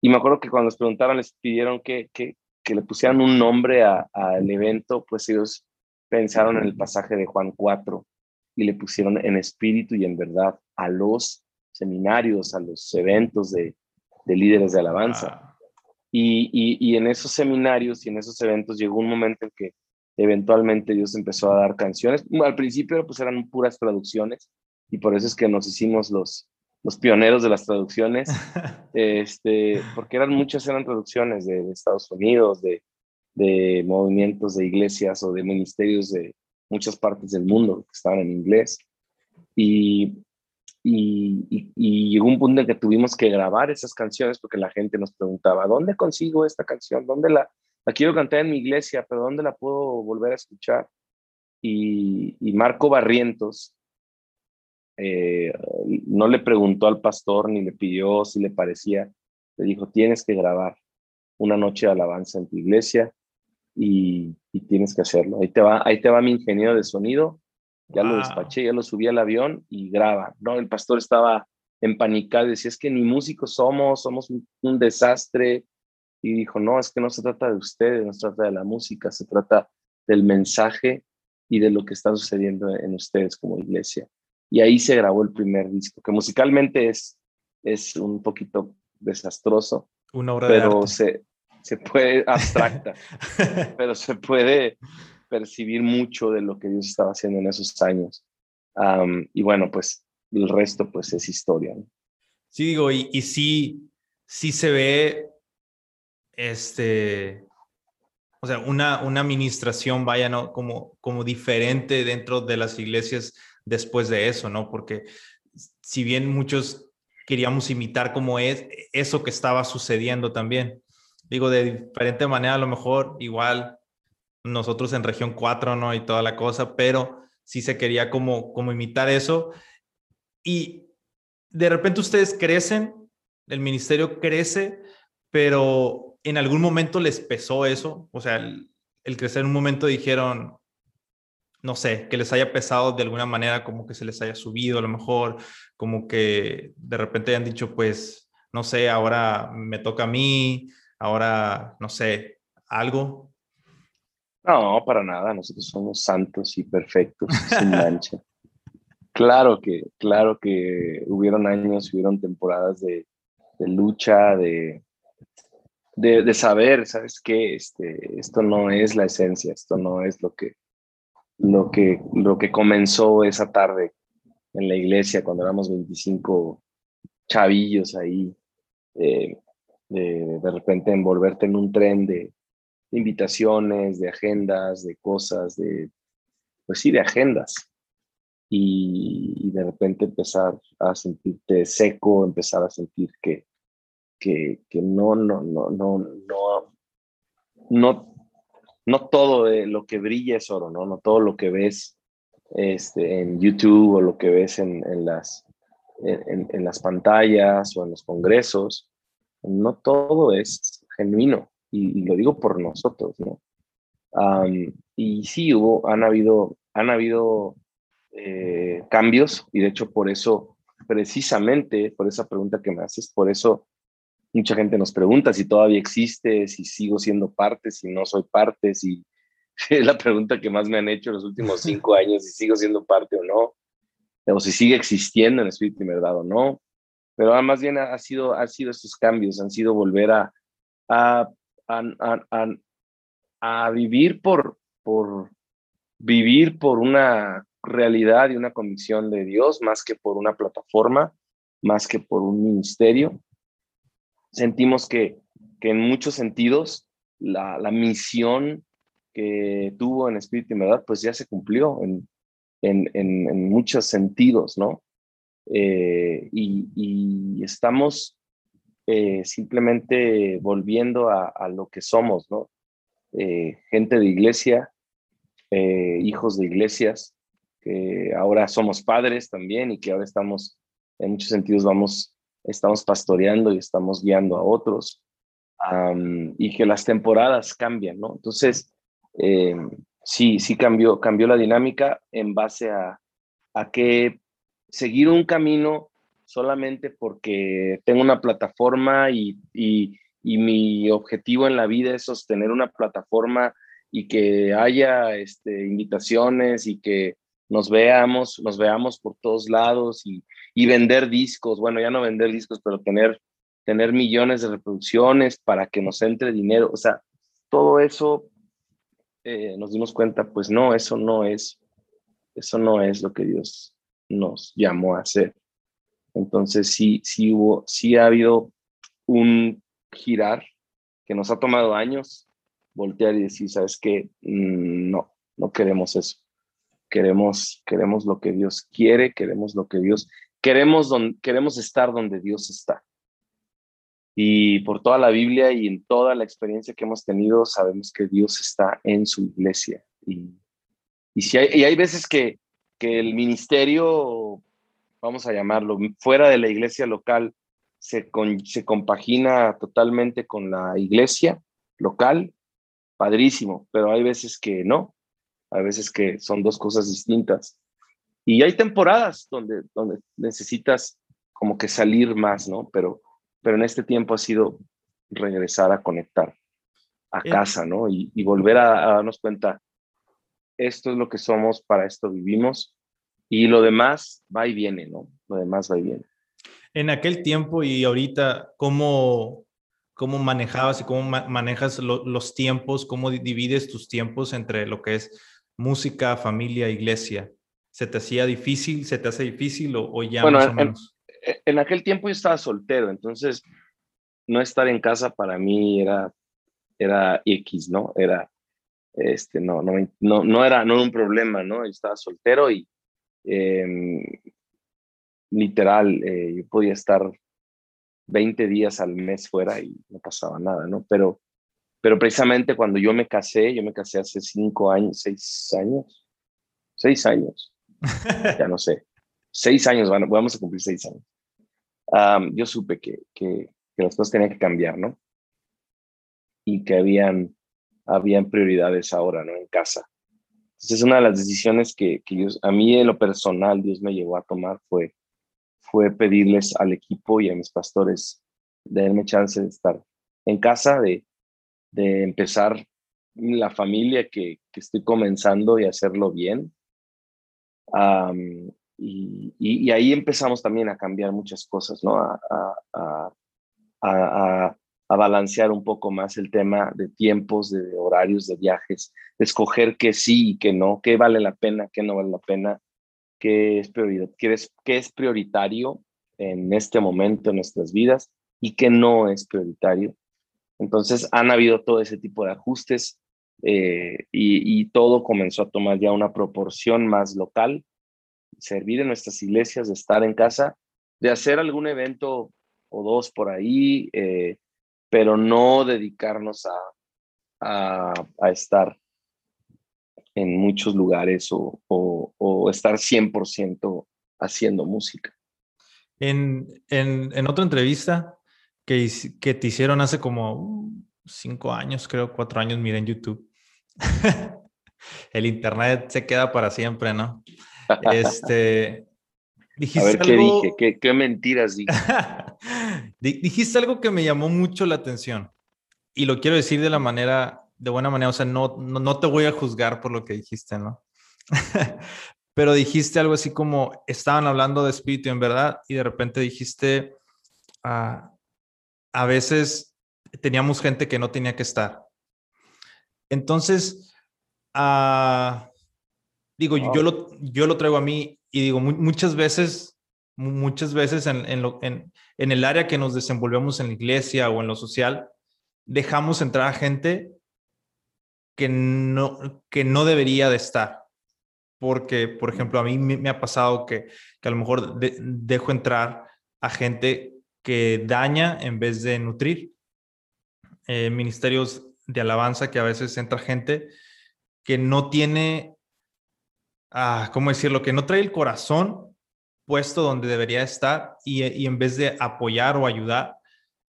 Y me acuerdo que cuando les preguntaban, les pidieron que, que, que le pusieran un nombre al evento, pues ellos pensaron en el pasaje de Juan 4 y le pusieron en espíritu y en verdad a los seminarios, a los eventos de, líderes de alabanza. Y, y, en esos seminarios y en esos eventos llegó un momento en que eventualmente Dios empezó a dar canciones. Al principio pues eran puras traducciones y por eso es que nos hicimos los, los pioneros de las traducciones, (laughs) este, porque eran muchas eran traducciones de, de Estados Unidos, de, de movimientos de iglesias o de ministerios de, muchas partes del mundo que estaban en inglés. Y, y, y, llegó un punto en que tuvimos que grabar esas canciones porque la gente nos preguntaba, ¿dónde consigo esta canción? ¿Dónde la, la quiero cantar en mi iglesia, pero ¿dónde la puedo volver a escuchar? Y, y Marco Barrientos eh, no le preguntó al pastor ni le pidió si le parecía, le dijo, tienes que grabar una noche de alabanza en tu iglesia y, tienes que hacerlo. Ahí te va, ahí te va mi ingeniero de sonido, ya lo despaché, ya lo subí al avión y graba. No, el pastor estaba empanicado, decía, es que ni músicos somos, somos un, desastre. Y dijo, no, es que no se trata de ustedes, no se trata de la música, se trata del mensaje y de lo que está sucediendo en ustedes como iglesia. Y ahí se grabó el primer disco, que musicalmente es, es un poquito desastroso, Una obra pero de arte. Se, se puede (laughs) abstracta, pero se puede percibir mucho de lo que Dios estaba haciendo en esos años. y bueno, pues el resto pues es historia. Sí, digo, y, y sí, sí se ve, este, o sea, una, una administración, vaya, ¿no? Como, como diferente dentro de las iglesias después de eso, ¿no? Porque si bien muchos queríamos imitar como es eso que estaba sucediendo también, digo, de diferente manera, a lo mejor igual nosotros en región 4, ¿no? Y toda la cosa, pero sí se quería como, como imitar eso. Y de repente ustedes crecen, el ministerio crece, pero en algún momento les pesó eso, o sea, el, el crecer en un momento dijeron, no sé, que les haya pesado de alguna manera, como que se les haya subido a lo mejor, como que de repente hayan dicho, pues, no sé, ahora me toca a mí, ahora, no sé, algo. No, para nada, nosotros somos santos y perfectos, sin mancha. (laughs) Claro que, claro que hubieron años, hubieron temporadas de, lucha, de, de, saber, ¿sabes qué? Este, esto no es la esencia, esto no es lo que, lo que, lo que comenzó esa tarde en la iglesia cuando éramos 25 chavillos ahí, eh, de, de repente envolverte en un tren de, invitaciones, de agendas, de cosas, de, pues sí, de agendas. Y, de repente empezar a sentirte seco, empezar a sentir que, que, que no, no, no, no, no, no, no todo lo que brilla es oro, ¿no? No todo lo que ves este, en YouTube o lo que ves en, las, en, las pantallas o en los congresos, no todo es genuino y, lo digo por nosotros, ¿no? y sí, hubo, han habido, han habido eh, cambios y de hecho por eso, precisamente por esa pregunta que me haces, por eso mucha gente nos pregunta si todavía existe, si sigo siendo parte, si no soy parte, si (laughs) es la pregunta que más me han hecho en los últimos (laughs) cinco años, si sigo siendo parte o no, o si sigue existiendo en Espíritu y Verdad o no. Pero más bien ha sido, ha sido estos cambios, han sido volver a, a a, vivir por, por vivir por una realidad y una convicción de Dios más que por una plataforma, más que por un ministerio. Sentimos que, que en muchos sentidos la, la, misión que tuvo en Espíritu y Verdad, pues ya se cumplió en, en, en, muchos sentidos, ¿no? Eh, y, estamos eh, simplemente volviendo a, lo que somos, ¿no? Eh, gente de iglesia, hijos de iglesias, que ahora somos padres también y que ahora estamos, en muchos sentidos, vamos, estamos pastoreando y estamos guiando a otros, y que las temporadas cambian, ¿no? Entonces, sí, sí cambió, cambió la dinámica en base a, a que seguir un camino solamente porque tengo una plataforma y, mi objetivo en la vida es sostener una plataforma y que haya este, invitaciones y que nos veamos, nos veamos por todos lados y, vender discos, bueno, ya no vender discos, pero tener, millones de reproducciones para que nos entre dinero, o sea, todo eso eh, nos dimos cuenta, pues no, eso no es, eso no es lo que Dios nos llamó a hacer. Entonces sí, sí hubo, sí ha habido un girar que nos ha tomado años voltear y decir, sabes qué, mm, no, no queremos eso. Queremos, queremos lo que Dios quiere, queremos lo que Dios, queremos, don, queremos estar donde Dios está. Y por toda la Biblia y en toda la experiencia que hemos tenido, sabemos que Dios está en su iglesia. Y, y, si hay, y hay veces que, que el ministerio vamos a llamarlo, fuera de la iglesia local, se, se compagina totalmente con la iglesia local padrísimo, pero hay veces que no, hay veces que son dos cosas distintas. Y hay temporadas donde, donde necesitas como que salir más, ¿no? Pero, pero en este tiempo ha sido regresar a conectar a eh. casa, ¿no? Y, volver a, darnos cuenta, esto es lo que somos, para esto vivimos, y lo demás va y viene, ¿no? Lo demás va y viene. En aquel tiempo y ahorita, ¿cómo, cómo manejabas y cómo manejas los tiempos? ¿Cómo divides tus tiempos entre lo que es música, familia, iglesia? ¿Se te hacía difícil? ¿Se te hace difícil o, ya bueno, más o menos? En, en, aquel tiempo yo estaba soltero, entonces no estar en casa para mí era, era X, ¿no? Era, este, no, no, no, no era, no un problema, ¿no? Yo estaba soltero y em, literal, eh, yo podía estar 20 días al mes fuera y no pasaba nada, ¿no? Pero, pero precisamente cuando yo me casé, yo me casé hace cinco años, seis años, seis años, (laughs) ya no sé, seis años, vamos a cumplir seis años. yo supe que, que, que las cosas tenían que cambiar, ¿no? Y que habían, habían prioridades ahora, ¿no? En casa. Entonces, una de las decisiones que, que a mí en lo personal Dios me llevó a tomar fue, fue pedirles al equipo y a mis pastores darme chance de estar en casa, de, de empezar la familia que, que, estoy comenzando y hacerlo bien. y, ahí empezamos también a cambiar muchas cosas, ¿no? A, a, a, balancear un poco más el tema de tiempos, de, horarios, de viajes, escoger qué sí y qué no, qué vale la pena, qué no vale la pena, qué es, prioridad, qué es, qué es prioritario en este momento en nuestras vidas y qué no es prioritario. Entonces han habido todo ese tipo de ajustes eh, y, y, todo comenzó a tomar ya una proporción más local, servir en nuestras iglesias, de estar en casa, de hacer algún evento o dos por ahí, eh, pero no dedicarnos a, a, estar en muchos lugares o, o, estar 100% haciendo música. En, en, en, otra entrevista que, que te hicieron hace como cinco años, creo, cuatro años, mira en YouTube. (laughs) El Internet se queda para siempre, ¿no? Este, Dijiste (laughs) a ver qué dije, qué, qué mentiras dije. (laughs) Dijiste algo que me llamó mucho la atención y lo quiero decir de la manera, de buena manera, o sea, no, no, te voy a juzgar por lo que dijiste, ¿no? Pero dijiste algo así como, estaban hablando de espíritu en verdad y de repente dijiste, ah, a veces teníamos gente que no tenía que estar. Entonces, uh, digo, yo, lo, yo lo traigo a mí y digo, muchas veces, muchas veces en, en, en, el área que nos desenvolvemos en la iglesia o en lo social, dejamos entrar a gente que no, que no debería de estar. Porque, por ejemplo, a mí me, ha pasado que, que, a lo mejor dejo entrar a gente que daña en vez de nutrir. Eh, ministerios de alabanza que a veces entra gente que no tiene ah, ¿cómo decirlo? Que no trae el corazón puesto donde debería estar y, en vez de apoyar o ayudar,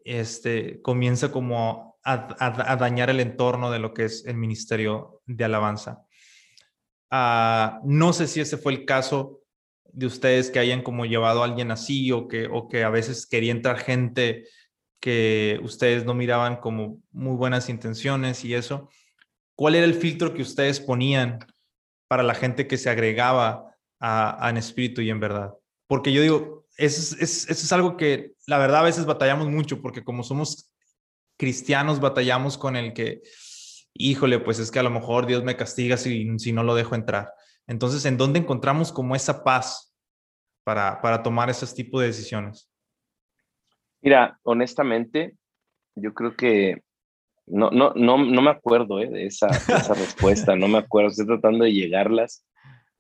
este, comienza como a, dañar el entorno de lo que es el ministerio de alabanza. Ah, no sé si ese fue el caso de ustedes que hayan como llevado a alguien así o que, o que a veces quería entrar gente que ustedes no miraban como muy buenas intenciones y eso. ¿Cuál era el filtro que ustedes ponían para la gente que se agregaba a, en espíritu y en verdad. Porque yo digo, eso es, es, algo que la verdad a veces batallamos mucho, porque como somos cristianos, batallamos con el que, híjole, pues es que a lo mejor Dios me castiga si, si no lo dejo entrar. Entonces, ¿en dónde encontramos como esa paz para, para tomar ese tipo de decisiones? Mira, honestamente, yo creo que no, no, no, no me acuerdo eh, de, esa, esa (laughs) respuesta, no me acuerdo, estoy tratando de llegarlas,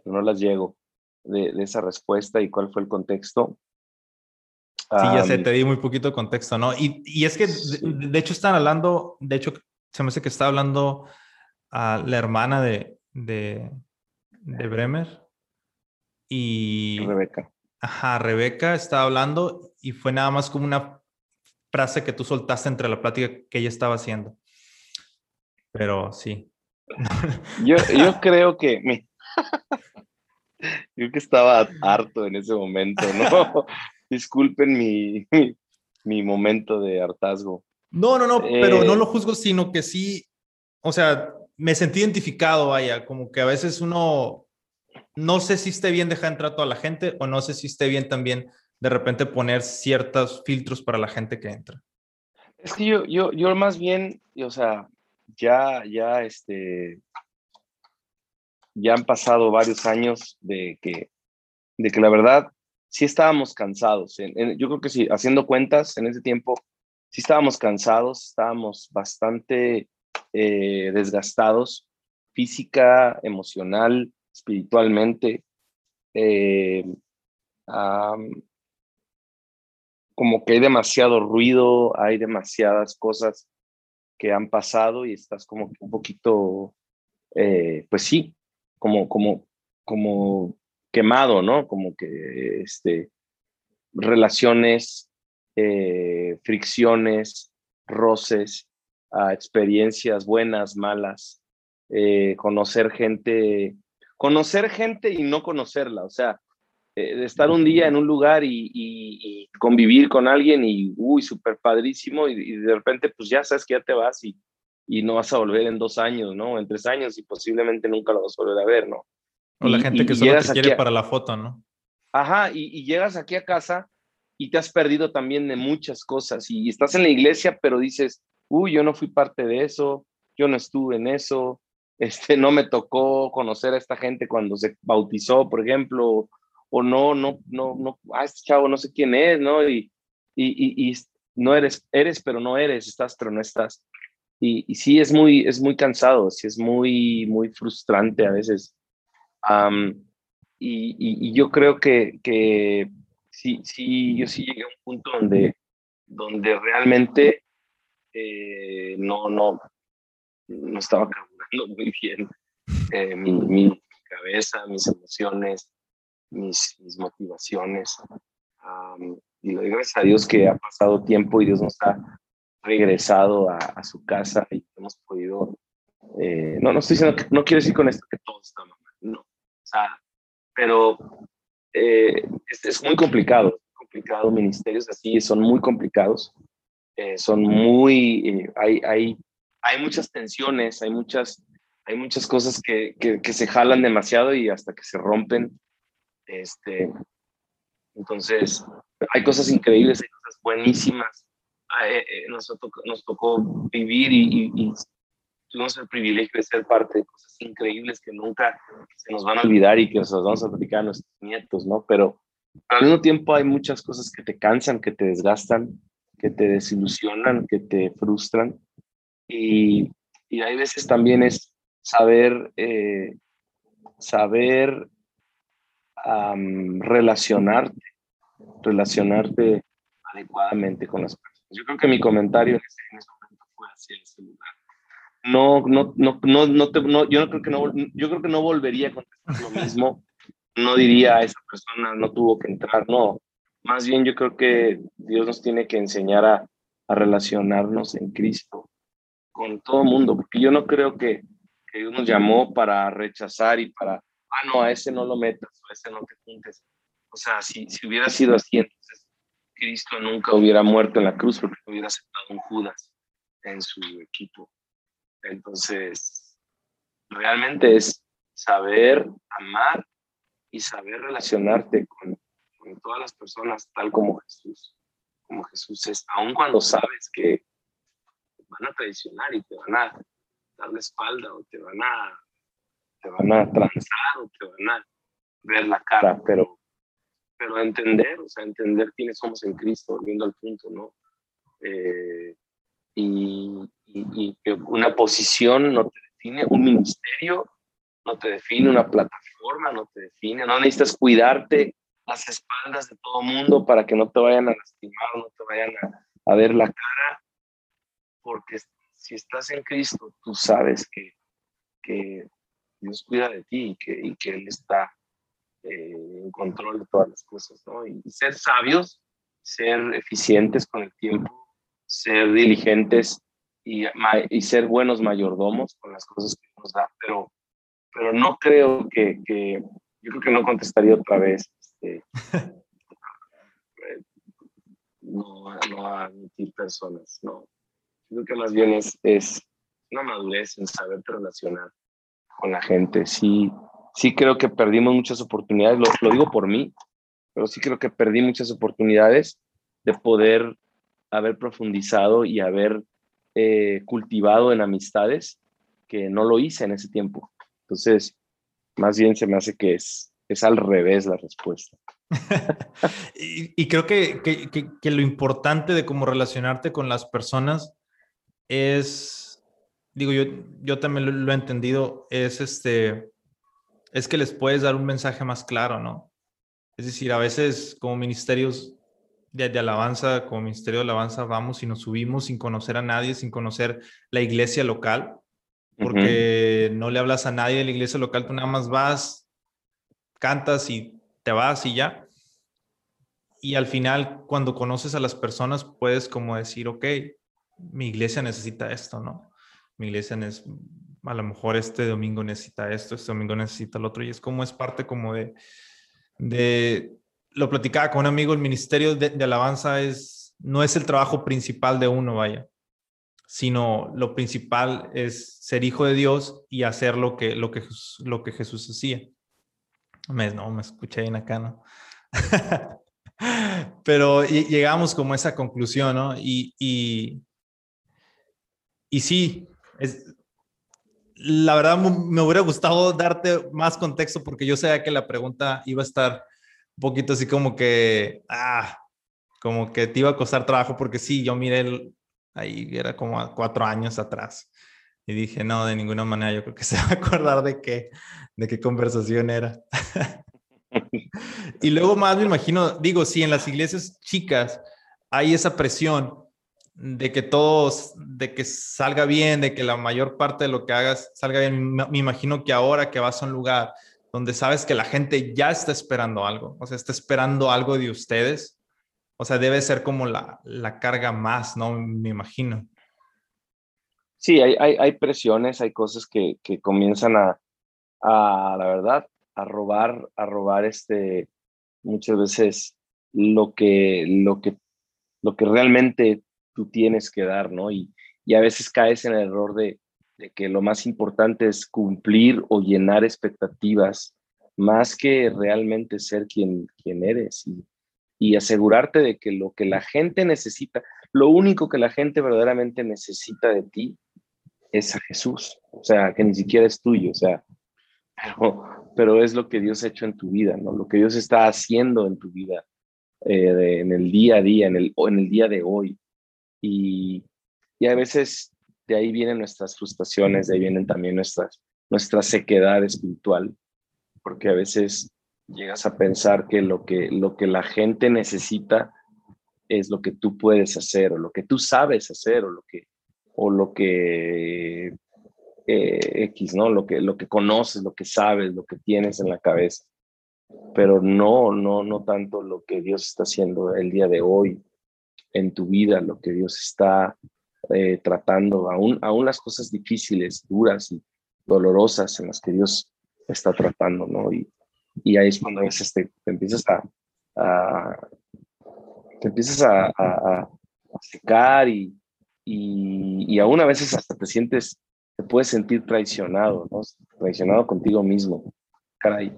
pero no las llego de, de esa respuesta y cuál fue el contexto. Sí, ya sé, te di muy poquito contexto, ¿no? Y, y es que, de, hecho, están hablando, de hecho, se me hace que está hablando a la hermana de, de, de Bremer y... Rebeca. Ajá, Rebeca estaba hablando y fue nada más como una frase que tú soltaste entre la plática que ella estaba haciendo. pero sí. Yo, yo (laughs) creo que, (laughs) yo que estaba harto en ese momento, ¿no? (laughs) Disculpen mi, mi, momento de hartazgo. No, no, no, pero no Eh, lo juzgo, sino que sí, o sea, me sentí identificado, vaya, como que a veces uno, no sé si esté bien dejar entrar a toda la gente o no sé si esté bien también de repente poner ciertos filtros para la gente que entra. Es que yo, yo, yo más bien, o sea, ya, ya, este, ya han pasado varios años de que, de que la verdad sí estábamos cansados. En- en- yo creo que sí, haciendo cuentas en ese tiempo, sí estábamos cansados, estábamos bastante eh, desgastados física, emocional, espiritualmente. eh, como que hay demasiado ruido, hay demasiadas cosas que han pasado y estás como un poquito, eh, pues sí, como, como, como quemado, ¿no? Como que, este, relaciones, fricciones, roces, ah, experiencias buenas, malas, eh, conocer gente, conocer gente y no conocerla, o sea, eh, estar un día en un lugar y, y- y convivir con alguien y, uy, súper padrísimo, y, y de repente, pues ya sabes que ya te vas y, y no vas a volver en dos años, ¿no? En tres años y posiblemente nunca lo vas a volver a ver, ¿no? O la gente que solo te quiere a- para la foto, ¿no? Ajá, y llegas aquí a casa y te has perdido también de muchas cosas y estás en la iglesia, pero dices, uy, yo no fui parte de eso, yo no estuve en eso, este, no me tocó conocer a esta gente cuando se bautizó, por ejemplo, o no, no, no, no, ah, este chavo no sé quién es, ¿no? Y, y, y, y no eres, eres, pero no eres, estás, pero no estás. Y, y sí, es muy, es muy cansado, sí, es muy, muy frustrante a veces. Am, y, y- y yo creo que, que sí, sí, yo sí llegué a un punto donde, donde realmente eh, no, no, no estaba carburando (laughs) muy bien eh, mi, mi cabeza, mis emociones, mis, mis motivaciones. Am, y le doy gracias a Dios que ha pasado tiempo y Dios nos ha regresado a, a su casa y hemos podido... eh, no, no estoy diciendo que, no quiero decir con esto que todo está mal, no. O sea, pero eh, es, es muy complicado, complicado, ministerios así son muy complicados, eh, son muy, eh, hay, hay, hay muchas tensiones, hay muchas, hay muchas cosas que, que, que se jalan demasiado y hasta que se rompen. Este, entonces, hay cosas increíbles, hay cosas buenísimas. Ah, eh, eh, nos, tocó, nos tocó vivir y, y, y tuvimos el privilegio de ser parte de cosas increíbles que nunca se nos van a olvidar y que nos las vamos a platicar a nuestros nietos, ¿no? Pero al mismo tiempo hay muchas cosas que te cansan, que te desgastan, que te desilusionan, que te frustran. Y, y hay veces también es saber, eh, saber am, relacionarte, relacionarte adecuadamente con las personas. Yo creo que mi comentario en ese, en ese momento fue hacia ese lugar no, no, no, no, no, te, no, yo no creo que no, yo creo que no volvería a contestar lo mismo. No diría a esa persona no tuvo que entrar, no. Más bien yo creo que Dios nos tiene que enseñar a, a relacionarnos en Cristo con todo el mundo, porque yo no creo que, que Dios nos llamó para rechazar y para, ah, no, a ese no lo metas, a ese no te juntes. O sea, si, si hubiera sido así, entonces Cristo nunca hubiera muerto en la cruz porque hubiera aceptado un Judas en su equipo. Entonces, realmente es saber amar y saber relacionarte con, con, todas las personas tal como Jesús, como Jesús es, aun cuando sabes que van a traicionar y te van a dar la espalda o te van a, te van a transar o te van a ver la cara, pero, pero entender, o sea, entender quiénes somos en Cristo, volviendo al punto, ¿no? Eh, y, y, y, una posición no te define, un ministerio no te define, una plataforma no te define, no necesitas cuidarte las espaldas de todo mundo para que no te vayan a lastimar, no te vayan a, a ver la cara, porque si estás en Cristo, tú sabes que, que Dios cuida de ti y que, y que Él está eh, en control de todas las cosas, ¿no? Y ser sabios, ser eficientes con el tiempo, ser diligentes y, y, ser buenos mayordomos con las cosas que nos da, pero, pero no creo que, que yo creo que no contestaría otra vez. Este, no, no a admitir personas, no. Creo que más bien es, es una madurez en saber relacionar con la gente. Sí, sí creo que perdimos muchas oportunidades, lo, lo digo por mí, pero sí creo que perdí muchas oportunidades de poder haber profundizado y haber eh, cultivado en amistades que no lo hice en ese tiempo. Entonces, más bien se me hace que es, es al revés la respuesta. (laughs) y, creo que, que, que, lo importante de cómo relacionarte con las personas es, digo, yo, yo también lo, lo, he entendido, es este, es que les puedes dar un mensaje más claro, ¿no? Es decir, a veces como ministerios de, alabanza, como ministerio de alabanza, vamos y nos subimos sin conocer a nadie, sin conocer la iglesia local, porque no le hablas a nadie de la iglesia local, tú nada más vas, cantas y te vas y ya. Y al final, cuando conoces a las personas, puedes como decir, ok, mi iglesia necesita esto, ¿no? Mi iglesia es, a lo mejor este domingo necesita esto, este domingo necesita el otro, y es como es parte como de, de lo platicaba con un amigo, el ministerio de, alabanza es, no es el trabajo principal de uno, vaya, sino lo principal es ser hijo de Dios y hacer lo que, lo que, lo que Jesús hacía. Me, no, me escuché bien acá, ¿no? (laughs) Pero llegamos como a esa conclusión, ¿no? Y, y, y sí, es, la verdad me hubiera gustado darte más contexto porque yo sabía que la pregunta iba a estar un poquito así como que, ah, como que te iba a costar trabajo porque sí, yo miré el, ahí, era como cuatro años atrás. Y dije, no, de ninguna manera, yo creo que (laughs) se va a acordar de qué, de qué conversación era. y luego más me imagino, digo, sí, en las iglesias chicas hay esa presión de que todos, de que salga bien, de que la mayor parte de lo que hagas salga bien. Me imagino que ahora que vas a un lugar donde sabes que la gente ya está esperando algo, o sea, está esperando algo de ustedes. O sea, debe ser como la, la carga más, ¿no? Me imagino. Sí, hay, hay, presiones, hay cosas que, que comienzan a, a, la verdad, a robar, a robar este, muchas veces lo que, lo que, lo que realmente tú tienes que dar, ¿no? Y, y a veces caes en el error de, que lo más importante es cumplir o llenar expectativas más que realmente ser quien, quien eres y, y asegurarte de que lo que la gente necesita, lo único que la gente verdaderamente necesita de ti es a Jesús, o sea, que ni siquiera es tuyo, o sea, pero, pero es lo que Dios ha hecho en tu vida, ¿no? Lo que Dios está haciendo en tu vida, eh, en el día a día, en el, en el día de hoy. Y, y a veces de ahí vienen nuestras frustraciones, de ahí vienen también nuestras, nuestra sequedad espiritual, porque a veces llegas a pensar que lo que, lo que la gente necesita es lo que tú puedes hacer o lo que tú sabes hacer o lo que, o lo que eh, X, ¿no? Lo que, lo que conoces, lo que sabes, lo que tienes en la cabeza. Pero no, no, no tanto lo que Dios está haciendo el día de hoy en tu vida, lo que Dios está eh, tratando, aún, aún las cosas difíciles, duras y dolorosas en las que Dios está tratando, ¿no? Y, y ahí es cuando a veces te, empiezas a, te empiezas a, a, secar y, y, y, aún a veces hasta te sientes, te puedes sentir traicionado, ¿no? Traicionado contigo mismo. Caray,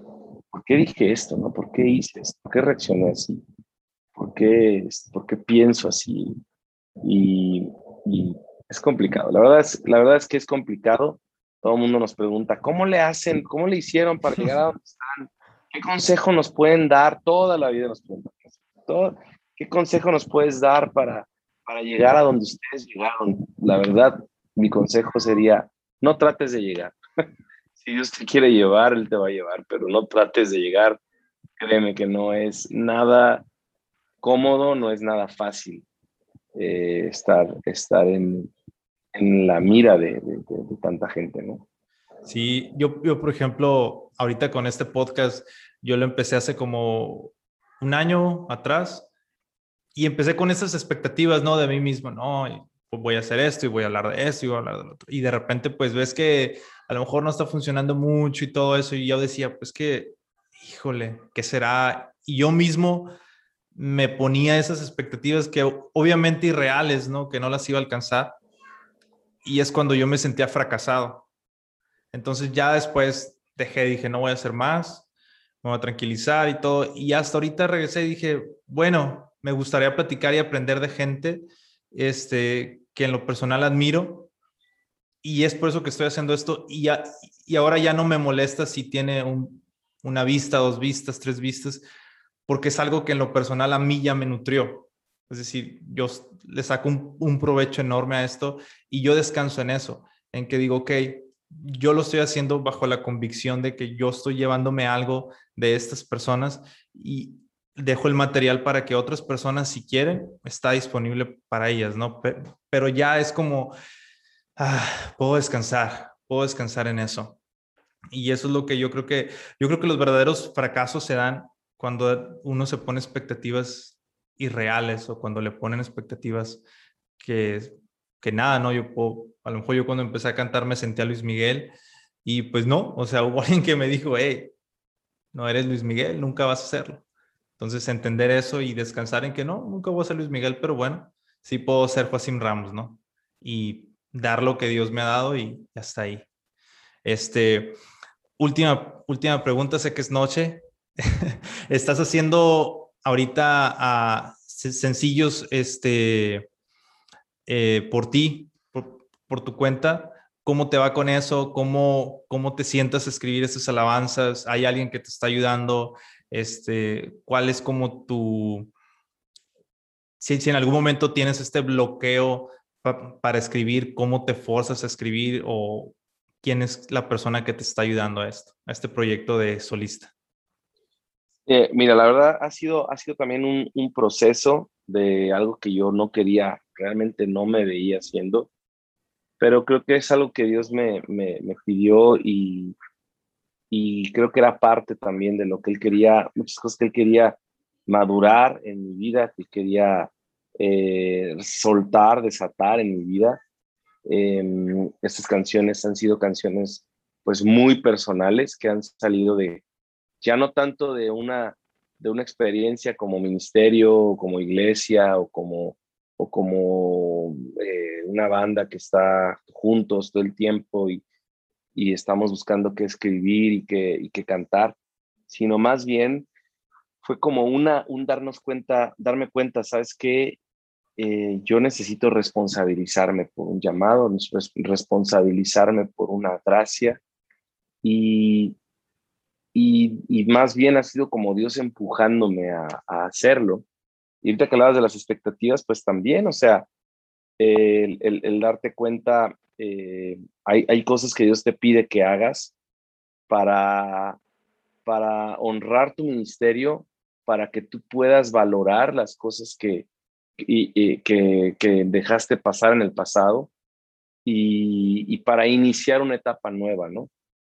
¿por qué dije esto, no? ¿Por qué hice esto? ¿Por qué reaccioné así? ¿Por qué, por qué pienso así? Y, y es complicado. La verdad es, la verdad es que es complicado. Todo el mundo nos pregunta, ¿cómo le hacen? ¿Cómo le hicieron para (laughs) llegar a donde están? ¿Qué consejo nos pueden dar? Toda la vida nos preguntan. ¿Qué consejo nos puedes dar para, para llegar a donde ustedes llegaron? La verdad, mi consejo sería, no trates de llegar. (laughs) si Dios te quiere llevar, Él te va a llevar, pero no trates de llegar. Créeme que no es nada cómodo, no es nada fácil. Eh, estar, estar en, en, la mira de, de, tanta gente, ¿no? Sí, yo, yo, por ejemplo, ahorita con este podcast, yo lo empecé hace como un año atrás y empecé con esas expectativas, ¿no? De mí mismo, ¿no? Voy a hacer esto y voy a hablar de esto y voy a hablar de lo otro. Y de repente pues ves que a lo mejor no está funcionando mucho y todo eso y yo decía, pues que, híjole, ¿qué será? Y yo mismo me ponía esas expectativas que obviamente irreales, ¿no? Que no las iba a alcanzar. Y es cuando yo me sentía fracasado. Entonces ya después dejé, dije, no voy a hacer más, me voy a tranquilizar y todo. Y hasta ahorita regresé y dije, bueno, me gustaría platicar y aprender de gente este, que en lo personal admiro. Y es por eso que estoy haciendo esto. Y, ya, y ahora ya no me molesta si tiene una vista, dos vistas, tres vistas, porque es algo que en lo personal a mí ya me nutrió. Es decir, yo le saco un, un provecho enorme a esto y yo descanso en eso, en que digo, ok, yo lo estoy haciendo bajo la convicción de que yo estoy llevándome algo de estas personas y dejo el material para que otras personas, si quieren, está disponible para ellas, ¿no? Pero, ya es como, ah, puedo descansar, puedo descansar en eso. Y eso es lo que yo creo que, yo creo que los verdaderos fracasos se dan cuando uno se pone expectativas irreales o cuando le ponen expectativas que, que nada, ¿no? Yo puedo, a lo mejor yo cuando empecé a cantar me sentí a Luis Miguel y pues no, o sea, (laughs) hubo alguien que me dijo, hey, no eres Luis Miguel, nunca vas a hacerlo. Entonces, entender eso y descansar en que no, nunca voy a ser Luis Miguel, pero bueno, sí puedo ser Joaquín Ramos, ¿no? Y dar lo que Dios me ha dado y hasta ahí. Este, última, última pregunta, sé que es noche. (laughs) ¿Estás haciendo ahorita uh, sencillos este, eh, por ti, por, tu cuenta? ¿Cómo te va con eso? ¿Cómo, ¿Cómo te sientas escribir esas alabanzas? ¿Hay alguien que te está ayudando? Este, ¿Cuál es como tu... Si, en algún momento tienes este bloqueo para escribir, ¿cómo te forzas a escribir o quién es la persona que te está ayudando a esto, a este proyecto de solista? Eh, mira, la verdad ha sido, ha sido también un, proceso de algo que yo no quería, realmente no me veía haciendo, pero creo que es algo que Dios me, me pidió y, y creo que era parte también de lo que él quería, muchas cosas que él quería madurar en mi vida, que quería eh, soltar, desatar en mi vida. Eh, estas canciones han sido canciones pues muy personales que han salido de, ya no tanto de una, de una experiencia como ministerio, o como iglesia o como, o como eh, una banda que está juntos todo el tiempo y, y estamos buscando qué escribir y qué, y cantar, sino más bien fue como una, un darnos cuenta, darme cuenta, ¿sabes qué? Eh, yo necesito responsabilizarme por un llamado, responsabilizarme por una gracia y, y, más bien ha sido como Dios empujándome a, hacerlo. Y ahorita que hablabas de las expectativas, pues también, o sea, el, el, el darte cuenta eh, hay, hay, cosas que Dios te pide que hagas para, para honrar tu ministerio, para que tú puedas valorar las cosas que, que, dejaste pasar en el pasado y, y, para iniciar una etapa nueva, ¿no?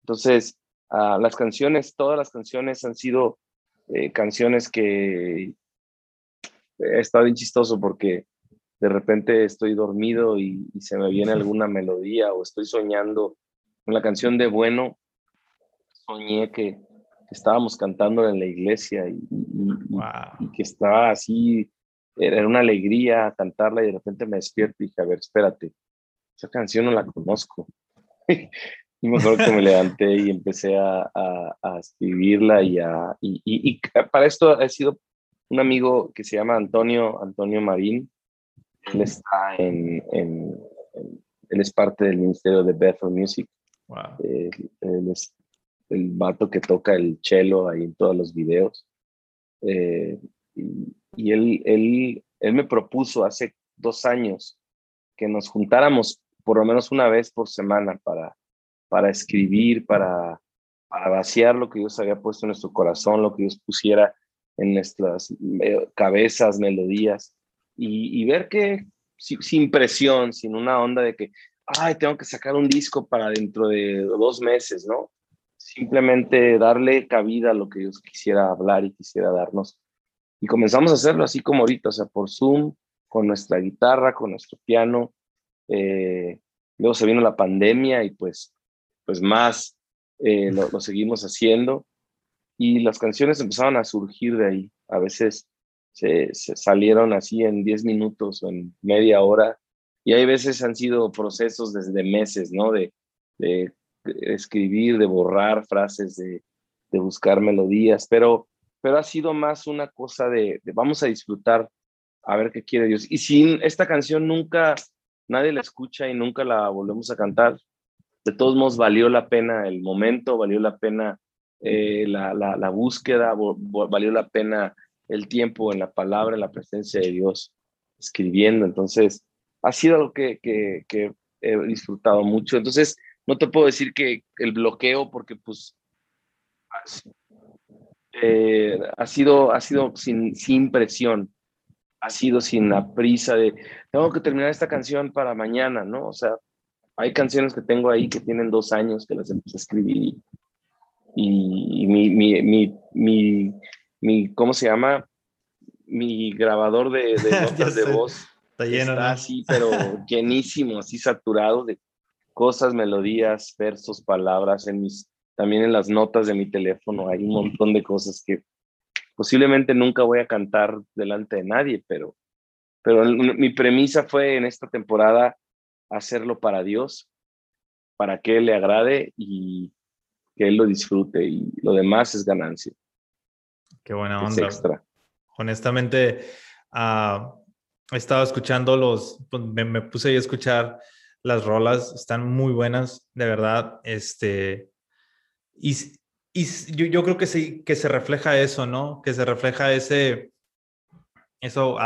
Entonces, uh, las canciones, todas las canciones han sido eh, canciones que estado bien chistoso porque de repente estoy dormido y, se me viene alguna melodía o estoy soñando con la canción de Bueno, soñé que, estábamos cantando en la iglesia y, que estaba así, era una alegría cantarla y de repente me despierto y dije, a ver, espérate, esa canción no la conozco. (laughs) y que me (laughs) levanté y empecé a, a, escribirla y, a, y, y, para esto ha sido un amigo que se llama Antonio, Antonio Marín, él está en, en, él es parte del ministerio de Bethel Music. él es el vato que toca el cello ahí en todos los videos. Eh, y, él, él, él me propuso hace dos años que nos juntáramos por lo menos una vez por semana para, para escribir, para, para vaciar lo que Dios había puesto en nuestro corazón, lo que Dios pusiera en nuestras eh, cabezas, melodías y, ver que sin presión, sin una onda de que, ay, tengo que sacar un disco para dentro de dos meses, ¿no? Simplemente darle cabida a lo que Dios quisiera hablar y quisiera darnos. Y comenzamos a hacerlo así como ahorita, o sea, por Zoom, con nuestra guitarra, con nuestro piano, Eh, luego se vino la pandemia y pues, pues más eh, lo, seguimos haciendo. Y las canciones empezaron a surgir de ahí. A veces se, salieron así en 10 minutos o en media hora. Y hay veces han sido procesos desde meses, ¿no? De, escribir, de borrar frases, de, buscar melodías, pero, pero ha sido más una cosa de, vamos a disfrutar a ver qué quiere Dios. Y sin esta canción nunca nadie la escucha y nunca la volvemos a cantar. De todos modos, valió la pena el momento, valió la pena eh, la, búsqueda, valió la pena el tiempo en la palabra, en la presencia de Dios, escribiendo. Entonces, ha sido algo que, que, que he disfrutado mucho. Entonces, no te puedo decir que el bloqueo, porque pues eh, ha sido, ha sido sin, sin presión ha sido sin la prisa de, tengo que terminar esta canción para mañana, ¿no? O sea, hay canciones que tengo ahí que tienen dos años que las empecé a escribir y, mi, mi, mi, mi, mi, ¿cómo se llama? Mi grabador de, de (laughs) notas de voz está lleno, está así, pero (laughs) llenísimo, así saturado de cosas, melodías, versos, palabras, en mis, también en las notas de mi teléfono hay un montón de cosas que Posiblemente nunca voy a cantar delante de nadie, pero, pero mi premisa fue en esta temporada hacerlo para Dios, para que Él le agrade y que Él lo disfrute y lo demás es ganancia. Qué buena onda. extra. Honestamente, uh, he estado escuchando los, pues, me, me, puse a escuchar las rolas, están muy buenas, de verdad. Este, y y yo, yo, creo que sí, que se refleja eso, ¿no? Que se refleja ese, eso,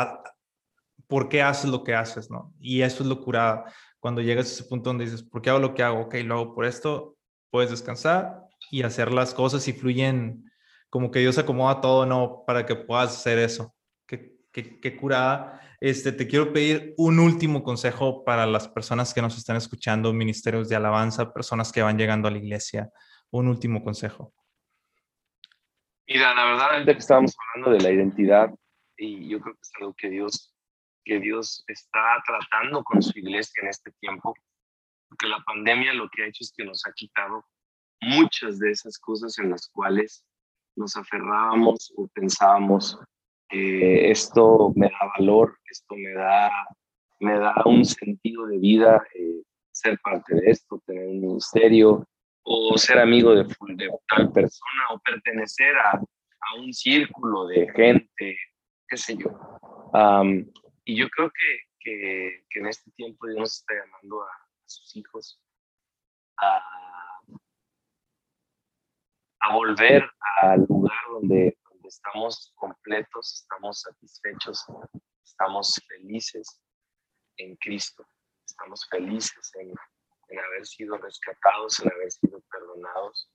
¿por qué haces lo que haces, no? Y eso es locura cuando llegas a ese punto donde dices, ¿por qué hago lo que hago? Ok, lo hago por esto, puedes descansar y hacer las cosas y fluyen como que Dios acomoda todo, ¿no? Para que puedas hacer eso. Qué, qué, qué curada. Este, te quiero pedir un último consejo para las personas que nos están escuchando, ministerios de alabanza, personas que van llegando a la iglesia un último consejo. Mira, la verdad es que estábamos hablando de la identidad y yo creo que es algo que Dios, que Dios está tratando con su iglesia en este tiempo, porque la pandemia lo que ha hecho es que nos ha quitado muchas de esas cosas en las cuales nos aferrábamos o pensábamos, eh, esto me da valor, esto me da, me da un sentido de vida, eh, ser parte de esto, tener un ministerio, o ser amigo de, tal persona o pertenecer a, a, un círculo de gente, qué sé yo. y yo creo que, que, que, en este tiempo Dios está llamando a, sus hijos a, a, volver al lugar donde, donde estamos completos, estamos satisfechos, estamos felices en Cristo, estamos felices en, en haber sido rescatados, en haber sido perdonados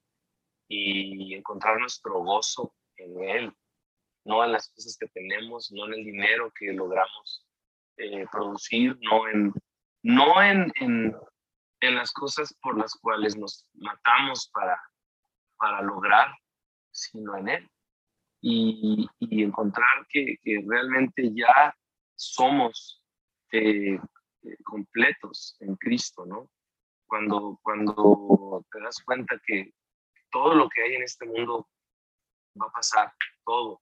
y encontrar nuestro gozo en Él, no en las cosas que tenemos, no en el dinero que logramos eh, producir, no en, no en, en, en, las cosas por las cuales nos matamos para, para lograr, sino en Él. Y, encontrar que, que, realmente ya somos eh, eh, completos en Cristo, ¿no? cuando, cuando te das cuenta que todo lo que hay en este mundo va a pasar, todo,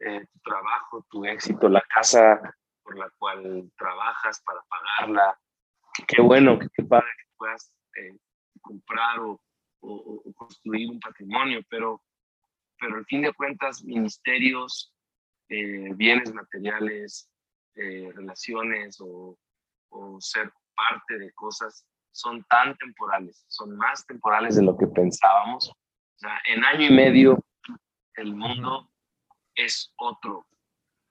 eh, tu trabajo, tu éxito, la casa por la cual trabajas para pagarla, qué bueno, qué padre que puedas eh, comprar o, o, construir un patrimonio, pero, pero al fin de cuentas, ministerios, eh, bienes materiales, relaciones o, o ser parte de cosas son tan temporales, son más temporales de lo que pensábamos. O sea, en año y medio el mundo es otro.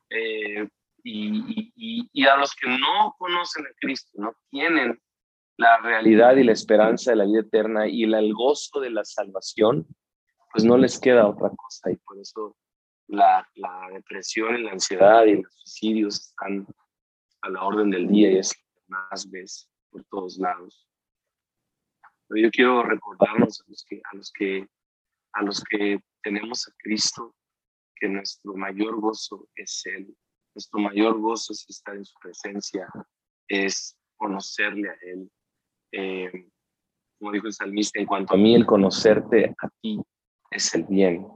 Eh, y, y, y, a los que no conocen a Cristo, no tienen la realidad y la esperanza de la vida eterna y el, gozo de la salvación, pues no les queda otra cosa. Y por eso la, la depresión y la ansiedad y los suicidios están a la orden del día y es más ves por todos lados. Pero yo quiero recordarnos a los que, a los que, a los que tenemos a Cristo, que nuestro mayor gozo es Él. Nuestro mayor gozo es estar en su presencia, es conocerle a Él. Eh, como dijo el salmista, en cuanto a mí, el conocerte a ti es el bien.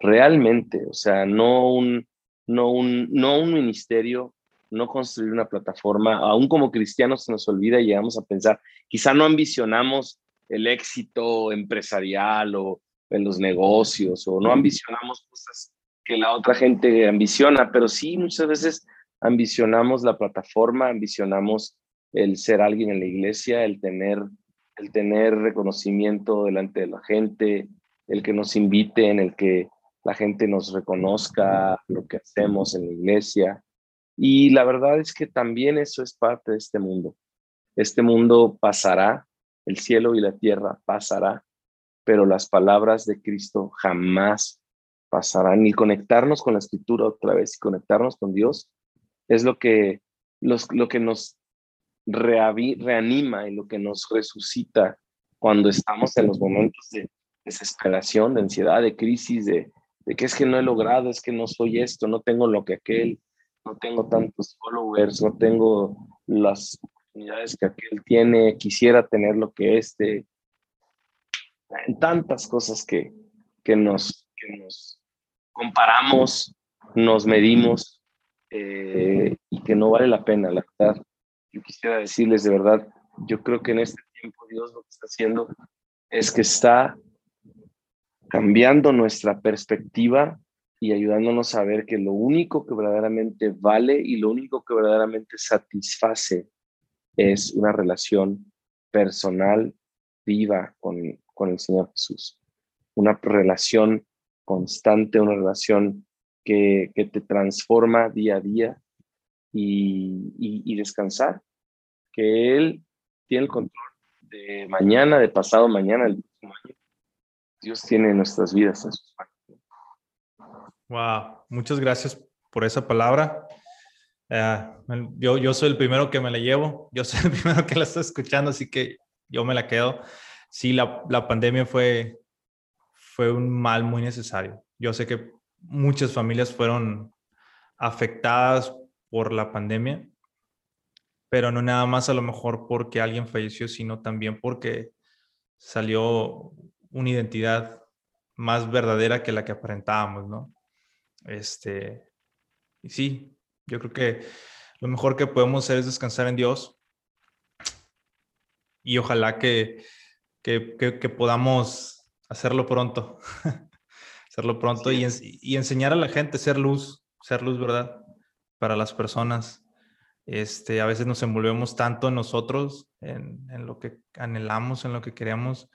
Realmente, o sea, no un, no un, no un ministerio, no construir una plataforma. Aún como cristianos se nos olvida y llegamos a pensar, quizá no ambicionamos el éxito empresarial o en los negocios o no ambicionamos cosas que la otra gente ambiciona, pero sí muchas veces ambicionamos la plataforma, ambicionamos el ser alguien en la iglesia, el tener, el tener reconocimiento delante de la gente, el que nos inviten, el que la gente nos reconozca lo que hacemos en la iglesia. Y la verdad es que también eso es parte de este mundo. Este mundo pasará, el cielo y la tierra pasará, pero las palabras de Cristo jamás pasarán. Y conectarnos con la escritura otra vez y conectarnos con Dios es lo que, los, lo que nos reanima y lo que nos resucita cuando estamos en los momentos de desesperación, de ansiedad, de crisis, de, que es que no he logrado, es que no soy esto, no tengo lo que aquel, no tengo tantos followers, no tengo las oportunidades que aquel tiene, quisiera tener lo que este, en tantas cosas que, que, nos, que nos comparamos, nos medimos eh, y que no vale la pena, la verdad. Yo quisiera decirles de verdad, yo creo que en este tiempo Dios lo que está haciendo es que está cambiando nuestra perspectiva y ayudándonos a ver que lo único que verdaderamente vale y lo único que verdaderamente satisface es una relación personal viva con, con el Señor Jesús. Una relación constante, una relación que, que te transforma día a día y, y, descansar, que Él tiene el control de mañana, de pasado mañana, el próximo año. Dios tiene nuestras vidas en sus manos. Wow, muchas gracias por esa palabra. Uh, yo, yo soy el primero que me la llevo, yo soy el (laughs) primero que la estoy escuchando, así que yo me la quedo sí, la, la pandemia fue, fue un mal muy necesario. Yo sé que muchas familias fueron afectadas por la pandemia, pero no nada más a lo mejor porque alguien falleció, sino también porque salió una identidad más verdadera que la que aparentábamos, ¿no? Este, y sí, yo creo que lo mejor que podemos hacer es descansar en Dios y ojalá que que, podamos hacerlo pronto, (laughs) hacerlo pronto y, y, enseñar a la gente, ser luz, ser luz, ¿verdad? Para las personas. Este, a veces nos envolvemos tanto en nosotros, en, en lo que anhelamos, en lo que queremos,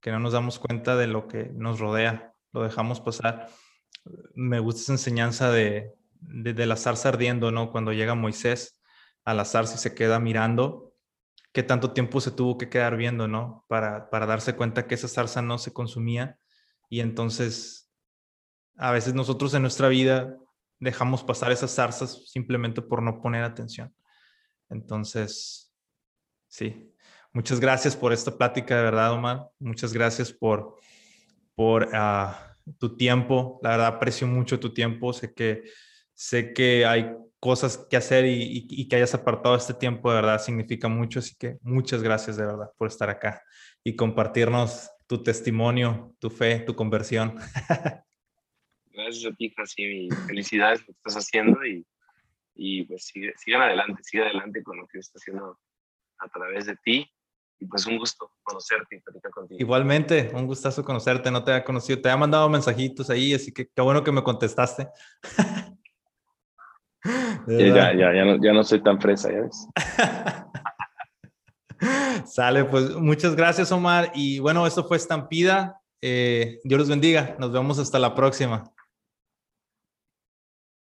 que no nos damos cuenta de lo que nos rodea, lo dejamos pasar. Me gusta esa enseñanza de, de, de la zarza ardiendo, ¿no? Cuando llega Moisés a la zarza y se queda mirando qué tanto tiempo se tuvo que quedar viendo, ¿no? Para, para darse cuenta que esa zarza no se consumía. Y entonces, a veces nosotros en nuestra vida dejamos pasar esas zarzas simplemente por no poner atención. Entonces, sí, muchas gracias por esta plática, de verdad, Omar. Muchas gracias por, por ah, tu tiempo. La verdad, aprecio mucho tu tiempo. Sé que, sé que hay cosas que hacer y, que hayas apartado este tiempo de verdad significa mucho. Así que muchas gracias de verdad por estar acá y compartirnos tu testimonio, tu fe, tu conversión. (laughs) Gracias a ti, y Felicidades por lo que estás haciendo y, y pues sigue, sigan adelante, sigue adelante con lo que estás haciendo a través de ti. Y pues un gusto conocerte y platicar contigo. Igualmente, un gustazo conocerte, no te había conocido, te había mandado mensajitos ahí, así que qué bueno que me contestaste. (laughs) Ya, ya, ya, no, ya no soy tan fresa, ya ves. (laughs) Sale, pues muchas gracias, Omar. Y bueno, esto fue Estampida. Eh, Dios los bendiga. Nos vemos hasta la próxima.